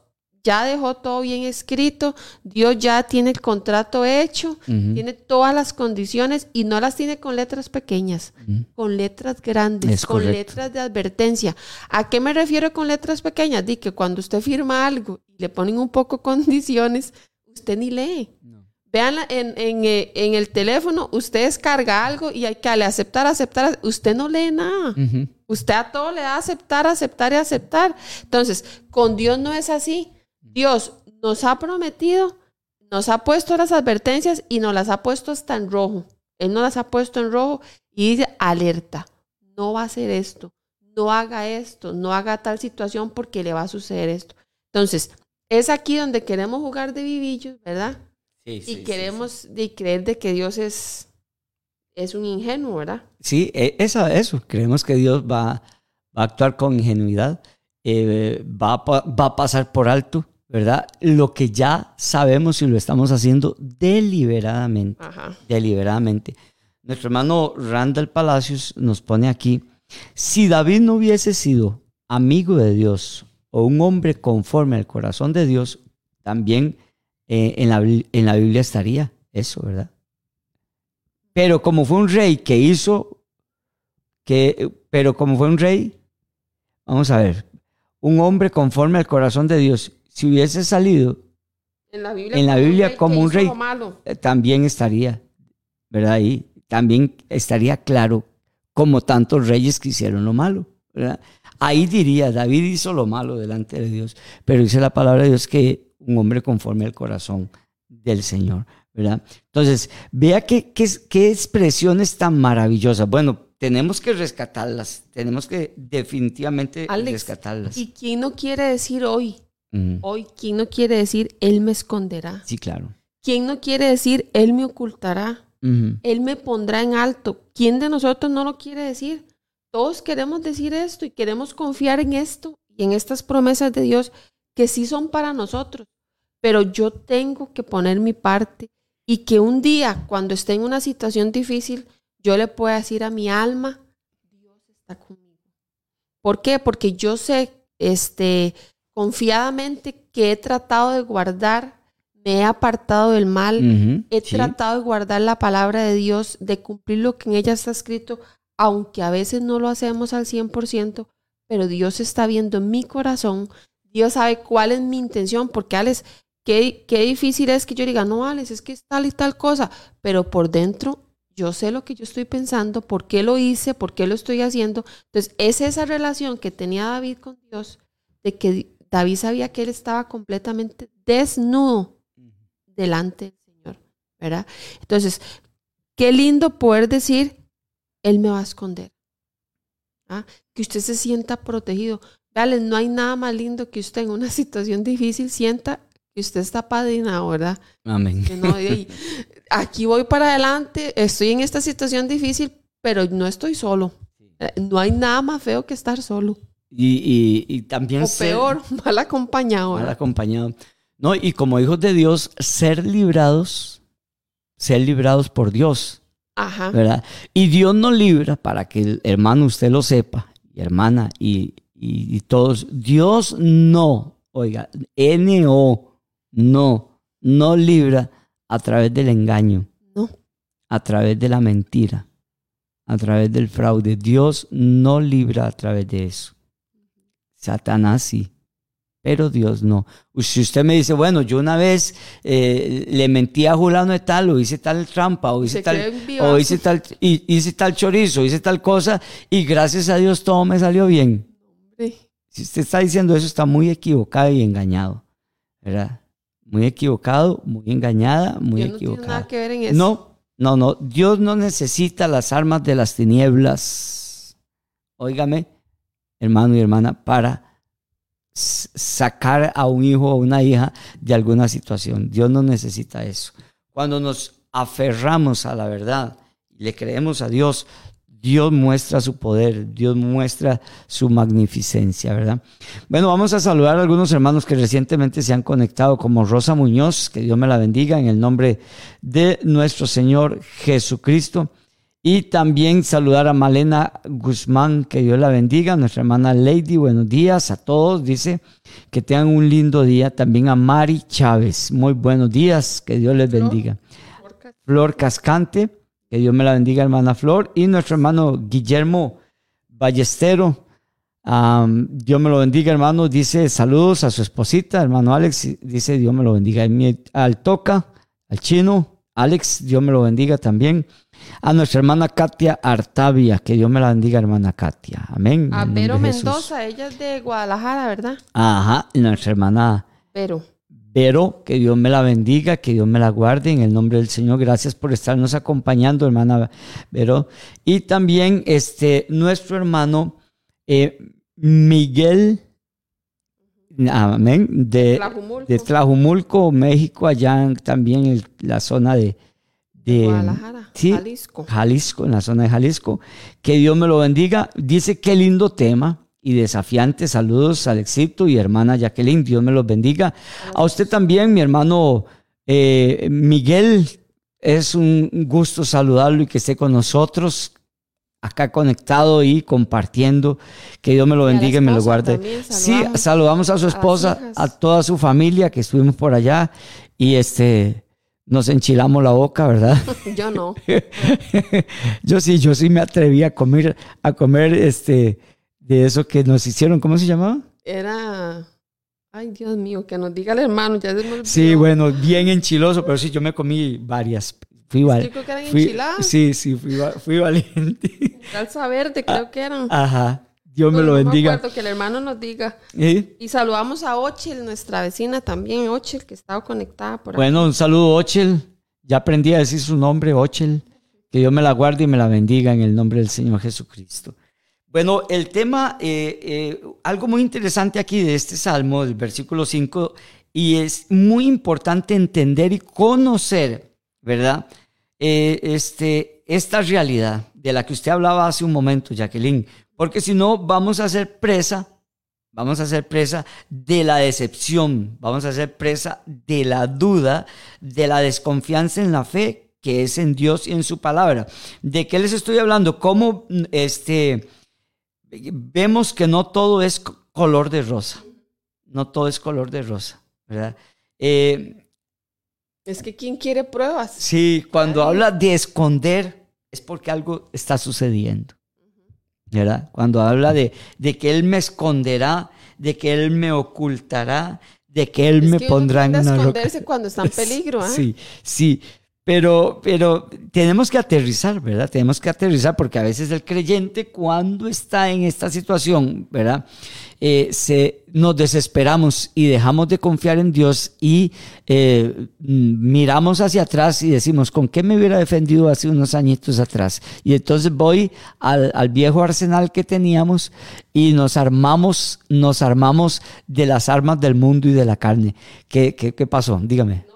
ya dejó todo bien escrito, Dios ya tiene el contrato hecho, tiene todas las condiciones y no las tiene con letras pequeñas, con letras grandes, Es con correcto. letras de advertencia. ¿A qué me refiero con letras pequeñas? Di que cuando usted firma algo y le ponen un poco condiciones, usted ni lee. No. Vean en, en, eh, en el teléfono, usted descarga algo y hay que darle aceptar, aceptar. Usted no lee nada. Usted a todo le da aceptar, aceptar y aceptar. Entonces, con Dios no es así. Dios nos ha prometido, nos ha puesto las advertencias y nos las ha puesto hasta en rojo. Él nos las ha puesto en rojo y dice, alerta, no va a hacer esto, no haga esto, no haga tal situación porque le va a suceder esto. Entonces, es aquí donde queremos jugar de vivillos, ¿verdad? Sí, sí, y sí, queremos de creer de que Dios es, es un ingenuo, ¿verdad? Sí, eh, eso, eso. Creemos que Dios va, va a actuar con ingenuidad, eh, va, va a pasar por alto, ¿verdad? Lo que ya sabemos y lo estamos haciendo deliberadamente, Ajá. deliberadamente. Nuestro hermano Randall Palacios nos pone aquí, si David no hubiese sido amigo de Dios o un hombre conforme al corazón de Dios, también eh, en, la, Biblia- en la Biblia estaría eso, ¿verdad? Pero como fue un rey que hizo, que, pero como fue un rey, vamos a ver, un hombre conforme al corazón de Dios, si hubiese salido, En la Biblia, En la como un Biblia rey como que un hizo rey. lo malo. eh, también estaría, ¿verdad? Ahí también estaría claro como tantos reyes que hicieron lo malo, ¿verdad? Ahí diría, David hizo lo malo delante de Dios, pero dice la palabra de Dios que un hombre conforme al corazón del Señor, ¿verdad? Entonces, vea qué, qué, qué expresiones tan maravillosas. Bueno, tenemos que rescatarlas, tenemos que definitivamente Alex, rescatarlas. ¿Y quién no quiere decir hoy? Mm, Hoy, ¿quién no quiere decir Él me esconderá? sí, claro. ¿Quién no quiere decir Él me ocultará? Él me pondrá en alto. ¿Quién de nosotros no lo quiere decir? Todos queremos decir esto y queremos confiar en esto y en estas promesas de Dios que sí son para nosotros. Pero yo tengo que poner mi parte y que un día, cuando esté en una situación difícil, yo le pueda decir a mi alma, Dios está conmigo. ¿Por qué? Porque yo sé, este, confiadamente que he tratado de guardar, me he apartado del mal, he sí. tratado de guardar la palabra de Dios, de cumplir lo que en ella está escrito, aunque a veces no lo hacemos al 100%, pero Dios está viendo en mi corazón, Dios sabe cuál es mi intención, porque Alex, qué, qué difícil es que yo diga, no, Alex, es que es tal y tal cosa, pero por dentro yo sé lo que yo estoy pensando, por qué lo hice, por qué lo estoy haciendo. Entonces, es esa relación que tenía David con Dios, de que David sabía que él estaba completamente desnudo delante del Señor, ¿verdad? Entonces, qué lindo poder decir, Él me va a esconder. ¿ah? Que usted se sienta protegido. Veales, no hay nada más lindo que usted en una situación difícil sienta que usted está padrina, ¿verdad? Amén. Que no, "Ey, aquí voy para adelante, estoy en esta situación difícil, pero no estoy solo. Eh, No hay nada más feo que estar solo. Y, y- y también O ser peor, mal acompañado. mal acompañado. No, y como hijos de Dios, ser librados, ser librados por Dios. Ajá. ¿verdad? Y Dios nos libra para que el hermano usted lo sepa, y hermana, y, y- y todos. Dios no, oiga, N-O, no, no libra a través del engaño, No. a través de la mentira, a través del fraude. Dios no libra a través de eso. Satanás sí. Pero Dios no. Si usted me dice, bueno, yo una vez eh, le mentí a Julano de tal, o hice tal trampa, o hice tal, o hice tal, hice tal chorizo, hice tal cosa, y gracias a Dios todo me salió bien. Sí. Si usted está diciendo eso, está muy equivocado y engañado, ¿verdad? Muy equivocado, muy engañada, muy Dios no tiene equivocada. nada que ver en eso. No, no, no. Dios no necesita las armas de las tinieblas. Óigame, hermano y hermana, para sacar a un hijo o una hija de alguna situación. Dios no necesita eso. Cuando nos aferramos a la verdad y le creemos a Dios, Dios muestra su poder, Dios muestra su magnificencia, ¿verdad? Bueno, vamos a saludar a algunos hermanos que recientemente se han conectado, como Rosa Muñoz, que Dios me la bendiga en el nombre de nuestro Señor Jesucristo. Y también saludar a Malena Guzmán, que Dios la bendiga, nuestra hermana Lady, buenos días a todos, dice que tengan un lindo día. También a Mari Chávez, muy buenos días, que Dios les bendiga. Flor Cascante, que Dios me la bendiga, hermana Flor. Y nuestro hermano Guillermo Ballestero, Dios me lo bendiga, hermano. Dice saludos a su esposita, hermano Alex. Dice Dios me lo bendiga. Al Toca, al chino, Alex, Dios me lo bendiga también. A nuestra hermana Katia Artavia, que Dios me la bendiga, hermana Katia. Amén. A Vero. Mendoza, ella es de Guadalajara, ¿verdad? Ajá, y nuestra hermana Vero. pero que Dios me la bendiga, que Dios me la guarde en el nombre del Señor. Gracias por estarnos acompañando, hermana Vero. Y también este, nuestro hermano eh, Miguel, amén, de, Tlajumulco. de Tlajumulco, México, allá en- también en la zona de, de Guadalajara, sí, Jalisco. Jalisco, en la zona de Jalisco. Que Dios me lo bendiga. Dice qué lindo tema y desafiante. Saludos al éxito y hermana Jacqueline. Dios me los bendiga. A usted también, mi hermano eh, Miguel. Es un gusto saludarlo y que esté con nosotros acá conectado y compartiendo. Que Dios me lo bendiga y me lo guarde. también Sí, saludamos. a su esposa, a toda su familia que estuvimos por allá y este nos enchilamos la boca, ¿verdad? Yo no. yo sí, yo sí me atreví a comer, a comer este, de eso que nos hicieron, ¿cómo se llamaba? Era. Ay, Dios mío, que nos diga el hermano. Ya se me. Sí, bueno, bien enchiloso, pero sí, yo me comí varias. Fui Yo val- creo que eran fui- enchiladas. Sí, sí, fui, fui valiente. Salsa verde, creo que eran. Ajá, Dios me lo bendiga. acuerdo, que el hermano nos diga. ¿Eh? Y saludamos a Ochel, nuestra vecina también, Ochel, que estaba conectada por aquí. Bueno, un saludo, Ochel. Ya aprendí a decir su nombre, Ochel. Que Dios me la guarde y me la bendiga en el nombre del Señor Jesucristo. Bueno, el tema, eh, eh, algo muy interesante aquí de este salmo, del versículo 5, y es muy importante entender y conocer, ¿verdad? Eh, este, esta realidad de la que usted hablaba hace un momento, Jacqueline, porque si no vamos a ser presa, vamos a ser presa de la decepción, vamos a ser presa de la duda, de la desconfianza en la fe que es en Dios y en su palabra. ¿De qué les estoy hablando? ¿Cómo este, vemos que no todo es co- color de rosa? no todo es color de rosa, ¿verdad? Eh, Es que ¿quién quiere pruebas? sí, cuando habla de esconder es porque algo está sucediendo, ¿verdad? Cuando habla de, de que Él me esconderá, de que Él me ocultará, de que Él Es me que pondrá en una roca. esconderse cuando está en peligro, ¿ah? Sí, sí. Pero, pero tenemos que aterrizar, ¿verdad? Tenemos que aterrizar porque a veces el creyente cuando está en esta situación, ¿verdad? Eh, se, nos desesperamos y dejamos de confiar en Dios y eh, mm, miramos hacia atrás y decimos, ¿con qué me hubiera defendido hace unos añitos atrás? Y entonces voy al, al viejo arsenal que teníamos y nos armamos, nos armamos de las armas del mundo y de la carne. ¿Qué, qué, qué pasó? Dígame.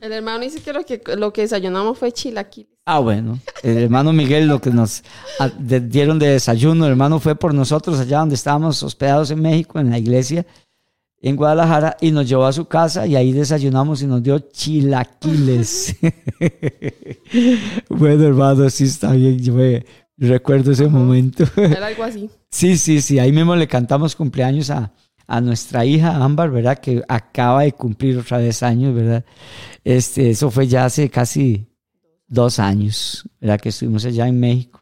El hermano dice que lo que, lo que desayunamos fue chilaquiles. Ah, bueno. El hermano Miguel, lo que nos ah, dieron de desayuno, el hermano fue por nosotros allá donde estábamos hospedados en México, en la iglesia, en Guadalajara, y nos llevó a su casa y ahí desayunamos y nos dio chilaquiles. bueno, hermano, sí está bien. Yo me recuerdo ese momento. Era algo así. Sí, sí, sí. Ahí mismo le cantamos cumpleaños a, a nuestra hija Ámbar, ¿verdad? Que acaba de cumplir otra vez años, ¿verdad? Este, eso fue ya hace casi dos años, ¿verdad? Que estuvimos allá en México.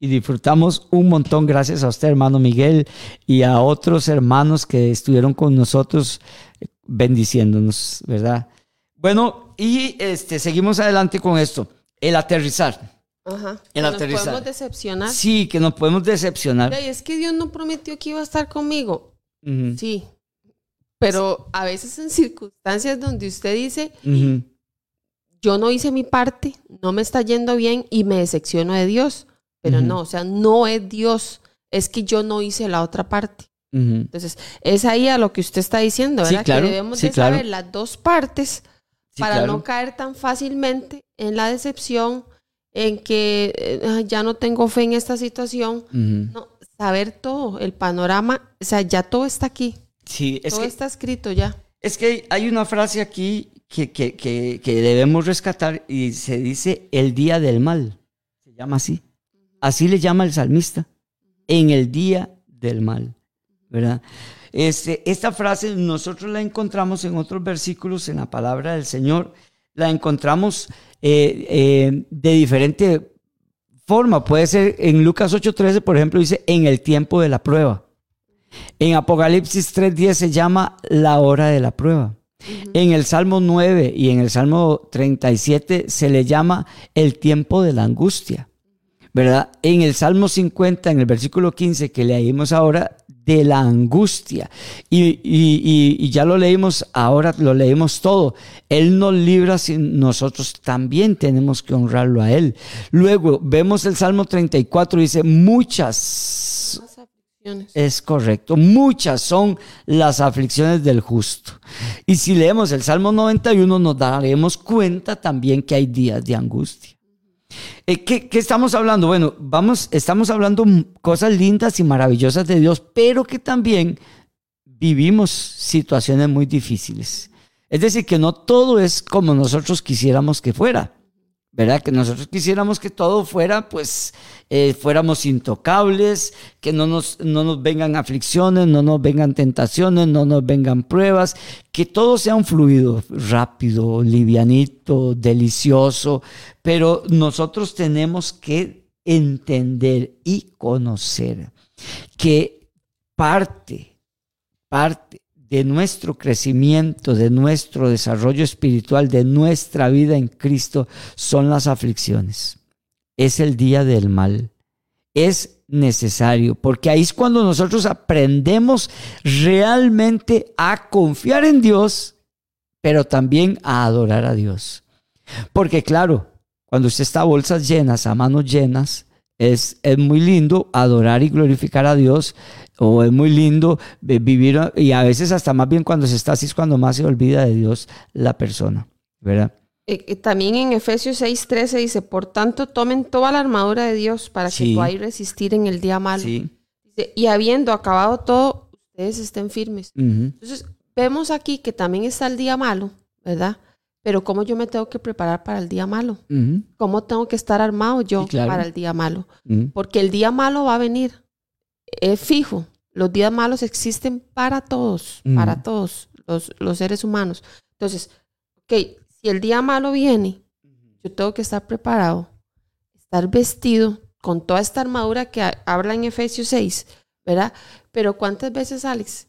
Y disfrutamos un montón gracias a usted, hermano Miguel, y a otros hermanos que estuvieron con nosotros eh, bendiciéndonos, ¿verdad? Bueno, y este, seguimos adelante con esto. El aterrizar. Ajá. El Nos aterrizar. podemos decepcionar. Sí, que nos podemos decepcionar. Ay, es que Dios no prometió que iba a estar conmigo. Sí. Pero a veces en circunstancias donde usted dice, yo no hice mi parte, no me está yendo bien y me decepciono de Dios. Pero no, o sea, no es Dios, es que yo no hice la otra parte. Entonces, es ahí a lo que usted está diciendo, Sí, ¿verdad? claro, que debemos sí, de claro. saber las dos partes Sí, para claro. no caer tan fácilmente en la decepción, en que eh, "Ah, ya no tengo fe en esta situación. No, saber todo, el panorama, o sea, ya todo está aquí, Sí, es todo que, está escrito ya. es que hay una frase aquí que, que, que, que debemos rescatar y se dice el día del mal. Se llama así. Así le llama el salmista. En el día del mal. ¿Verdad? Este, esta frase nosotros la encontramos en otros versículos en la palabra del Señor. La encontramos eh, eh, de diferente forma. Puede ser en Lucas 8:13, por ejemplo, dice en el tiempo de la prueba. En Apocalipsis 3:10 se llama la hora de la prueba. En el Salmo 9 y en el Salmo 37 se le llama el tiempo de la angustia. ¿Verdad? En el Salmo 50, en el versículo 15 que leímos ahora, de la angustia. Y, y- y- y ya lo leímos, ahora lo leímos todo. Él nos libra si nosotros también tenemos que honrarlo a Él. Luego vemos el Salmo 34, dice, muchas es correcto. Muchas son las aflicciones del justo. Y si leemos el Salmo 91 nos daremos cuenta también que hay días de angustia. Eh, ¿qué, qué estamos hablando? Bueno, vamos, estamos hablando cosas lindas y maravillosas de Dios, pero que también vivimos situaciones muy difíciles. Es decir, que no todo es como nosotros quisiéramos que fuera. ¿Verdad? Que nosotros quisiéramos que todo fuera, pues, eh, fuéramos intocables, que no nos, no nos vengan aflicciones, no nos vengan tentaciones, no nos vengan pruebas, que todo sea un fluido rápido, livianito, delicioso, pero nosotros tenemos que entender y conocer que parte, parte de nuestro crecimiento, de nuestro desarrollo espiritual, de nuestra vida en Cristo, son las aflicciones. Es el día del mal. Es necesario, porque ahí es cuando nosotros aprendemos realmente a confiar en Dios, pero también a adorar a Dios. Porque claro, cuando usted está a bolsas llenas, a manos llenas, es, es muy lindo adorar y glorificar a Dios, o es muy lindo eh, vivir, y a veces hasta más bien cuando se está así es cuando más se olvida de Dios la persona, ¿verdad? Eh, eh, también en Efesios 6:13 dice, por tanto, tomen toda la armadura de Dios para Sí. que podáis resistir en el día malo. Sí. Y habiendo acabado todo, ustedes estén firmes. Entonces, vemos aquí que también está el día malo, ¿verdad? Pero cómo yo me tengo que preparar para el día malo. ¿Cómo tengo que estar armado yo Sí, claro. para el día malo? Porque el día malo va a venir. Es fijo. Los días malos existen para todos, Mm. para todos los, los seres humanos. Entonces, ok, si el día malo viene, yo tengo que estar preparado, estar vestido con toda esta armadura que ha- habla en Efesios 6, ¿verdad? Pero ¿cuántas veces, Alex,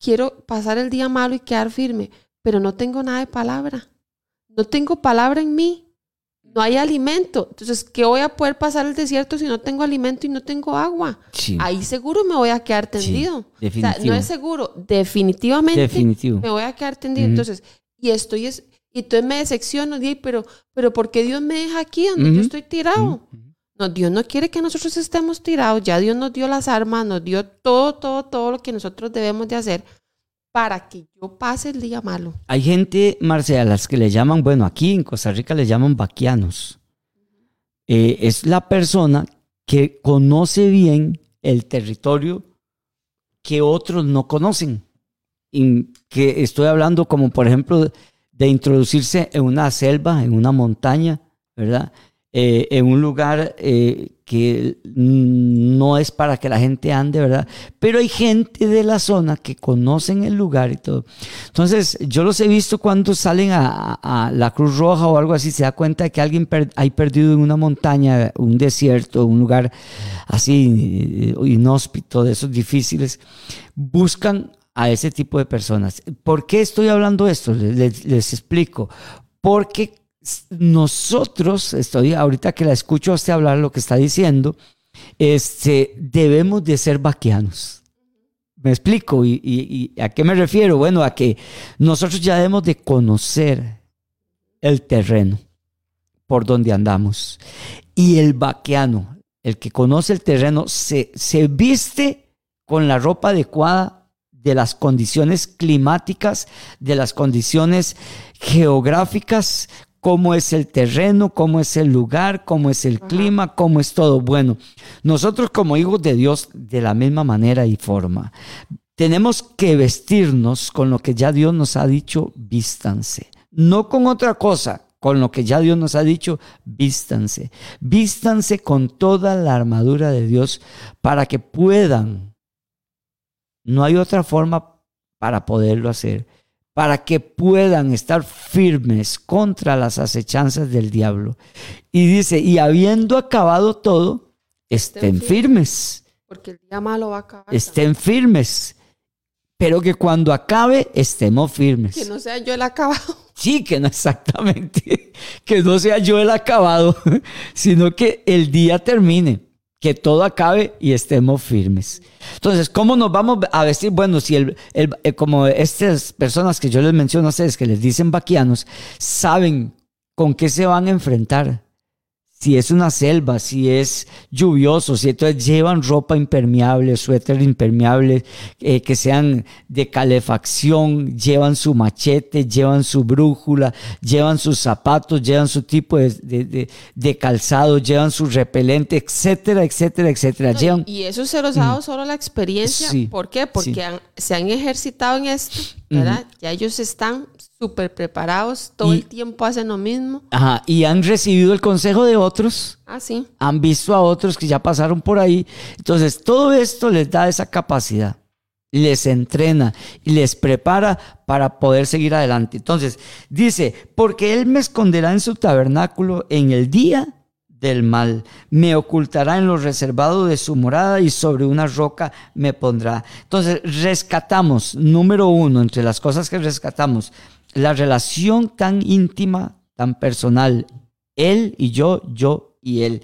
quiero pasar el día malo y quedar firme, pero no tengo nada de palabra? No tengo palabra en mí. No hay alimento. Entonces, ¿qué voy a poder pasar el desierto si no tengo alimento y no tengo agua? Sí, Ahí seguro me voy a quedar tendido. O sea, definitivo. no es seguro, definitivamente Definitivo. me voy a quedar tendido. Entonces, y estoy es, y entonces me decepciono, di, pero, pero ¿por qué Dios me deja aquí donde yo estoy tirado? No, Dios no quiere que nosotros estemos tirados. Ya Dios nos dio las armas, nos dio todo, todo, todo lo que nosotros debemos de hacer para que yo pase el día malo. Hay gente, Marcia, a las que le llaman, bueno, aquí en Costa Rica le llaman vaquianos. Eh, es la persona que conoce bien el territorio que otros no conocen. Y que estoy hablando como, por ejemplo, de introducirse en una selva, en una montaña, ¿verdad? Eh, en un lugar eh, que no es para que la gente ande, ¿verdad? Pero hay gente de la zona que conocen el lugar y todo. Entonces, yo los he visto cuando salen a, a- la Cruz Roja o algo así, se da cuenta de que alguien per- hay perdido en una montaña, un desierto, un lugar así eh, inhóspito, de esos difíciles, buscan a ese tipo de personas. ¿Por qué estoy hablando esto? Les, les- explico. Porque nosotros, estoy ahorita que la escucho a usted hablar lo que está diciendo, este, debemos de ser vaquianos. Me explico. ¿Y, y- a qué me refiero? Bueno, a que nosotros ya debemos de conocer el terreno por donde andamos. Y el vaquiano, el que conoce el terreno, se, se viste con la ropa adecuada de las condiciones climáticas, de las condiciones geográficas, cómo es el terreno, cómo es el lugar, cómo es el clima, cómo es todo. Bueno, nosotros como hijos de Dios, de la misma manera y forma, tenemos que vestirnos con lo que ya Dios nos ha dicho, vístanse. No con otra cosa, con lo que ya Dios nos ha dicho, vístanse. Vístanse con toda la armadura de Dios para que puedan. No hay otra forma para poderlo hacer. Para que puedan estar firmes contra las acechanzas del diablo. Y dice, y habiendo acabado todo, estén firmes Porque el día malo va a acabar. estén firmes, pero que cuando acabe estemos firmes. Que no sea yo el acabado. Sí, que no exactamente, que no sea yo el acabado, sino que el día termine, que todo acabe y estemos firmes. Entonces, ¿cómo nos vamos a vestir? Bueno, si el, el- eh, como estas personas que yo les menciono a ustedes, que les dicen vaquianos, saben con qué se van a enfrentar. Si es una selva, si es lluvioso, si entonces llevan ropa impermeable, suéter impermeable, eh, que sean de calefacción, llevan su machete, llevan su brújula, llevan sus zapatos, llevan su tipo de, de- de- de calzado, llevan su repelente, etcétera, etcétera, etcétera. No, Llevan, y, eso se los ha dado solo la experiencia. Mm. Sí, ¿Por qué? Porque sí. han- se han ejercitado en esto, ¿verdad? Ya ellos están súper preparados, todo Y- el tiempo hacen lo mismo. ajá, y han recibido el consejo de otros. Ah, sí. han visto a otros que ya pasaron por ahí. Entonces, todo esto les da esa capacidad, les entrena y les prepara para poder seguir adelante. Entonces, dice, porque Él me esconderá en su tabernáculo en el día del mal, me ocultará en lo reservado de su morada y sobre una roca me pondrá. Entonces, rescatamos, número uno, entre las cosas que rescatamos, la relación tan íntima, tan personal, Él y yo, yo y Él.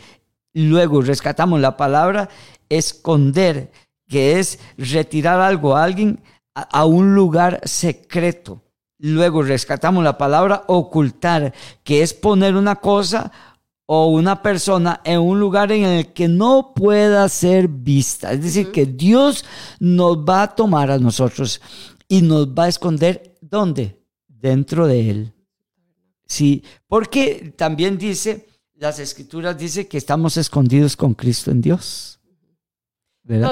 Luego rescatamos la palabra esconder, que es retirar algo a alguien a, a un lugar secreto. Luego rescatamos la palabra ocultar, que es poner una cosa o una persona en un lugar en el que no pueda ser vista. Es decir, que Dios nos va a tomar a nosotros y nos va a esconder ¿dónde? Dentro de Él. Sí, porque también dice, las escrituras dice que estamos escondidos con Cristo en Dios.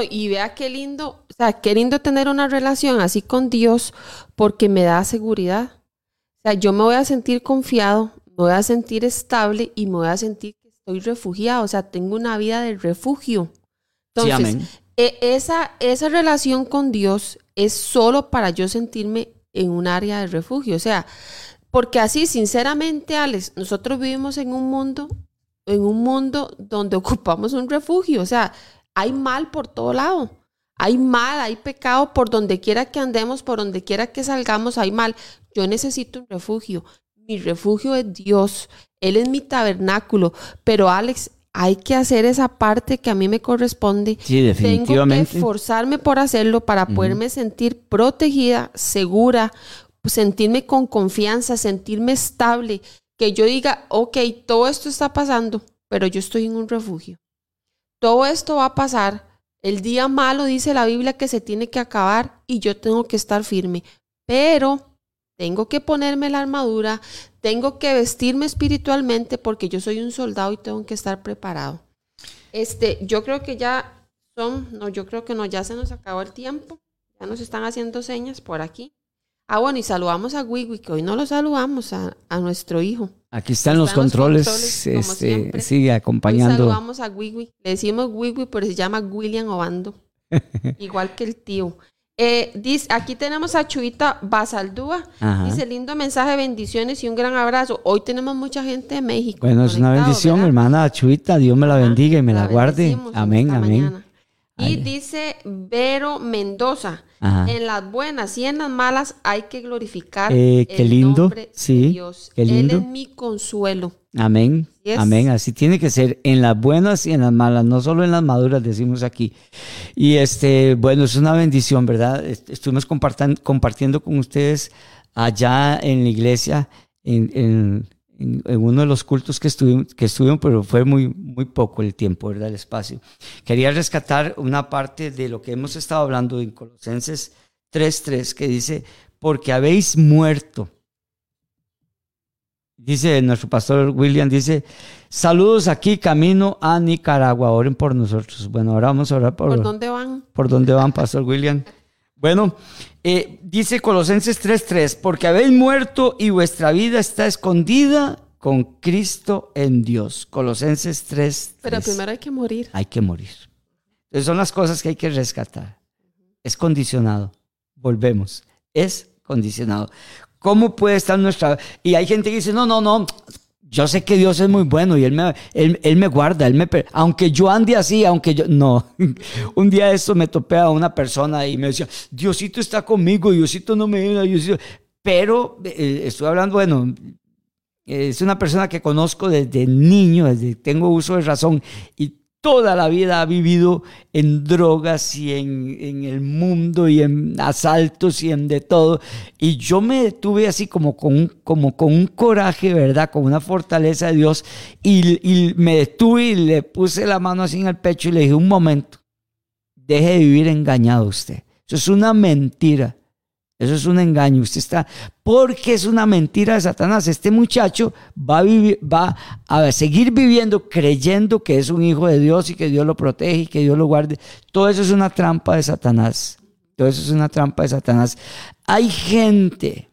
Y vea qué lindo, o sea, qué lindo tener una relación así con Dios porque me da seguridad. O sea, yo me voy a sentir confiado, me voy a sentir estable y me voy a sentir que estoy refugiado. O sea, tengo una vida de refugio. Sí, Entonces, amén. e- esa, esa relación con Dios es solo para yo sentirme en un área de refugio. O sea, porque así, sinceramente, Alex, nosotros vivimos en un mundo, en un mundo donde ocupamos un refugio. O sea, hay mal por todo lado. Hay mal, hay pecado por donde quiera que andemos, por donde quiera que salgamos, hay mal. Yo necesito un refugio. Mi refugio es Dios. Él es mi tabernáculo. Pero Alex, hay que hacer esa parte que a mí me corresponde. Sí, definitivamente. Tengo que esforzarme por hacerlo para poderme sentir protegida, segura, sentirme con confianza, sentirme estable. Que yo diga, ok, todo esto está pasando, pero yo estoy en un refugio. Todo esto va a pasar. El día malo dice la Biblia que se tiene que acabar y yo tengo que estar firme. Pero tengo que ponerme la armadura, tengo que vestirme espiritualmente porque yo soy un soldado y tengo que estar preparado. Este, yo creo que ya son, no, yo creo que no, ya se nos acabó el tiempo. Ya nos están haciendo señas por aquí. Ah, bueno, y saludamos a Wiwi, que hoy no lo saludamos, a, a nuestro hijo. Aquí están, los Están los controles, este, sigue Hoy acompañando. saludamos a Wiwi. Le decimos Wiwi, pero se llama William Obando. igual que el tío. Eh, dice, aquí tenemos a Chuita Basaldúa. Ajá. Dice, lindo mensaje, bendiciones y un gran abrazo. Hoy tenemos mucha gente de México. Bueno, es una bendición, ¿verdad? hermana Chuita. Dios me la bendiga y me la, guarde. Amén, amén. mañana. Y dice Vero Mendoza, Ajá. en las buenas y en las malas hay que glorificar Eh, qué el lindo, nombre de Dios. qué Él es mi consuelo. Amén. Yes. Amén. Así tiene que ser en las buenas y en las malas, no solo en las maduras, decimos aquí. Y este, bueno, es una bendición, ¿verdad? Est- Estuvimos compartiendo con ustedes allá en la iglesia, en, en- en- en uno de los cultos que estuvimos, que estuvimos, pero fue muy, muy poco el tiempo, ¿verdad? El espacio. Quería rescatar una parte de lo que hemos estado hablando en Colosenses 3.3, que dice, porque habéis muerto. Dice nuestro pastor William, dice, saludos aquí, camino a Nicaragua, oren por nosotros. Bueno, ahora vamos a orar por, ¿Por dónde van? ¿Por dónde van, Pastor William? Bueno, eh, dice Colosenses 3:3, porque habéis muerto y vuestra vida está escondida con Cristo en Dios. Colosenses 3. Pero primero hay que morir. Hay que morir. Entonces son las cosas que hay que rescatar. Es condicionado. Volvemos. Es condicionado. ¿Cómo puede estar nuestra... Y hay gente que dice, no, no, no, yo sé que Dios es muy bueno y Él me, él, él me guarda, él me... Aunque yo ande así, aunque yo... No. Un día esto me topé a una persona y me decía, Diosito está conmigo, Diosito no me... Diosito... Pero eh, estoy hablando, bueno, es una persona que conozco desde niño, desde tengo uso de razón y toda la vida ha vivido en drogas y en, en el mundo y en asaltos y en de todo. Y yo me detuve así como con, un- como con un coraje, ¿verdad? Con una fortaleza de Dios y, y me detuve y le puse la mano así en el pecho y le dije, un momento, deje de vivir engañado usted. Eso es una mentira. Eso es un engaño. Usted está, porque es una mentira de Satanás. Este muchacho va a, seguir viviendo creyendo que es un hijo de Dios y que Dios lo protege y que Dios lo guarde. Todo eso es una trampa de Satanás. Todo eso es una trampa de Satanás. Hay gente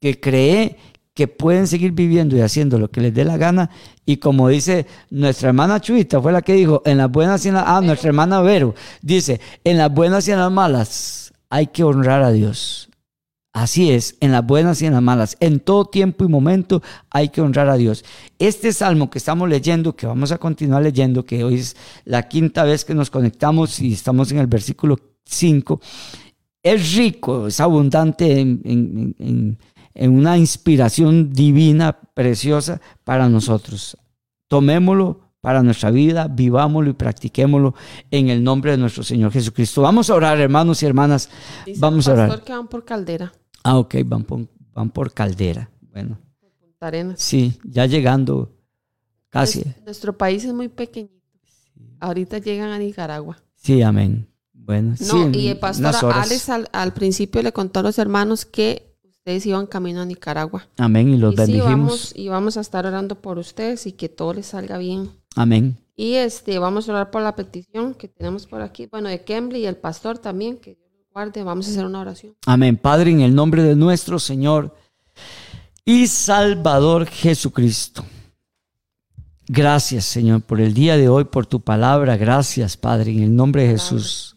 que cree que pueden seguir viviendo y haciendo lo que les dé la gana. Y como dice nuestra hermana Chuita, fue la que dijo, en las buenas y en las... Ah, nuestra hermana Vero, dice, en las buenas y en las malas hay que honrar a Dios. Así es, en las buenas y en las malas, en todo tiempo y momento hay que honrar a Dios. Este salmo que estamos leyendo, que vamos a continuar leyendo, que hoy es la quinta vez que nos conectamos y estamos en el versículo 5, es rico, es abundante en, en- en- en una inspiración divina, preciosa para nosotros. Tomémoslo para nuestra vida, vivámoslo y practiquémoslo en el nombre de nuestro Señor Jesucristo. Vamos a orar, hermanos y hermanas. Dice Vamos el a orar. que van por Caldera, Ah, ok, van por, van por Caldera. Bueno, Punta Arenas. sí, ya llegando casi. Nues- Nuestro país es muy pequeñito. Ahorita llegan a Nicaragua. Sí, amén. Bueno, sí, No, y el pastor. Alex al, al principio le contó a los hermanos que ustedes iban camino a Nicaragua. Amén, y los y sí, bendijimos. vamos, y vamos a estar orando por ustedes y que todo les salga bien. Amén. Y este, vamos a orar por la petición que tenemos por aquí, bueno, de Kembly y el pastor también, que guarde. Vamos a hacer una oración. Amén. Padre, en el nombre de nuestro Señor y Salvador Jesucristo. Gracias, Señor, por el día de hoy, por tu palabra. Gracias, Padre, en el nombre de Jesús.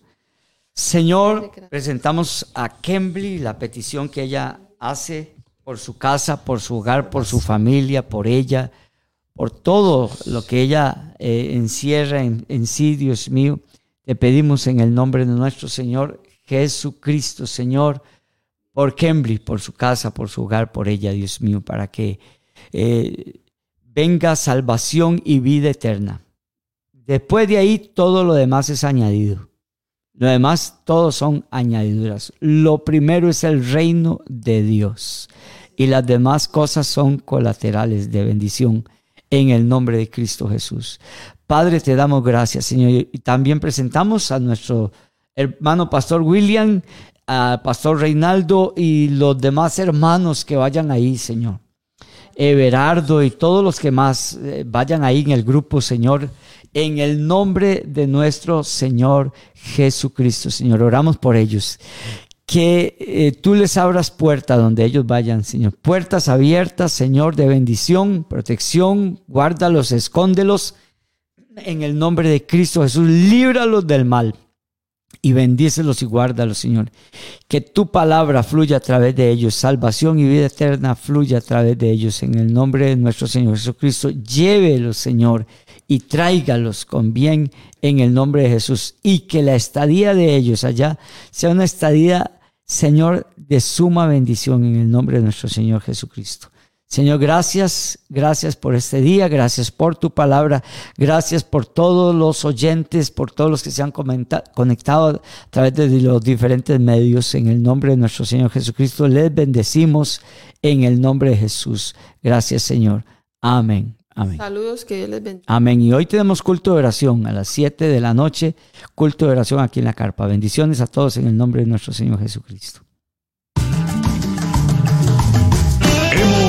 Señor, presentamos a Kembly la petición que ella hace por su casa, por su hogar, por su familia, por ella, por todo lo que ella eh, encierra en, en sí, Dios mío. Te pedimos en el nombre de nuestro Señor Jesucristo, Señor, por Kembly, por su casa, por su hogar, por ella, Dios mío, para que eh, venga salvación y vida eterna. Después de ahí todo lo demás es añadido. Lo demás todos son añadiduras. Lo primero es el reino de Dios y las demás cosas son colaterales de bendición en el nombre de Cristo Jesús. Padre, te damos gracias, Señor. Y también presentamos a nuestro hermano Pastor William, Pastor Reinaldo y los demás hermanos que vayan ahí, Señor. Everardo y todos los que más eh, vayan ahí en el grupo, Señor, en el nombre de nuestro Señor Jesucristo, Señor. Oramos por ellos. Que eh, tú les abras puertas donde ellos vayan, Señor. Puertas abiertas, Señor, de bendición, protección. Guárdalos, escóndelos. En el nombre de Cristo Jesús, líbralos del mal y bendícelos y guárdalos, Señor. Que tu palabra fluya a través de ellos, salvación y vida eterna fluya a través de ellos. En el nombre de nuestro Señor Jesucristo, llévelos, Señor, y tráigalos con bien en el nombre de Jesús. Y que la estadía de ellos allá sea una estadía, Señor, de suma bendición en el nombre de nuestro Señor Jesucristo. Señor, gracias, gracias por este día, gracias por tu palabra, gracias por todos los oyentes, por todos los que se han conectado a través de los diferentes medios. En el nombre de nuestro Señor Jesucristo, les bendecimos en el nombre de Jesús. Gracias, Señor. Amén. Amén. Saludos, que Dios les bendiga. Amén. Y hoy tenemos culto de oración a las 7 de la noche, culto de oración aquí en la carpa. Bendiciones a todos en el nombre de nuestro Señor Jesucristo.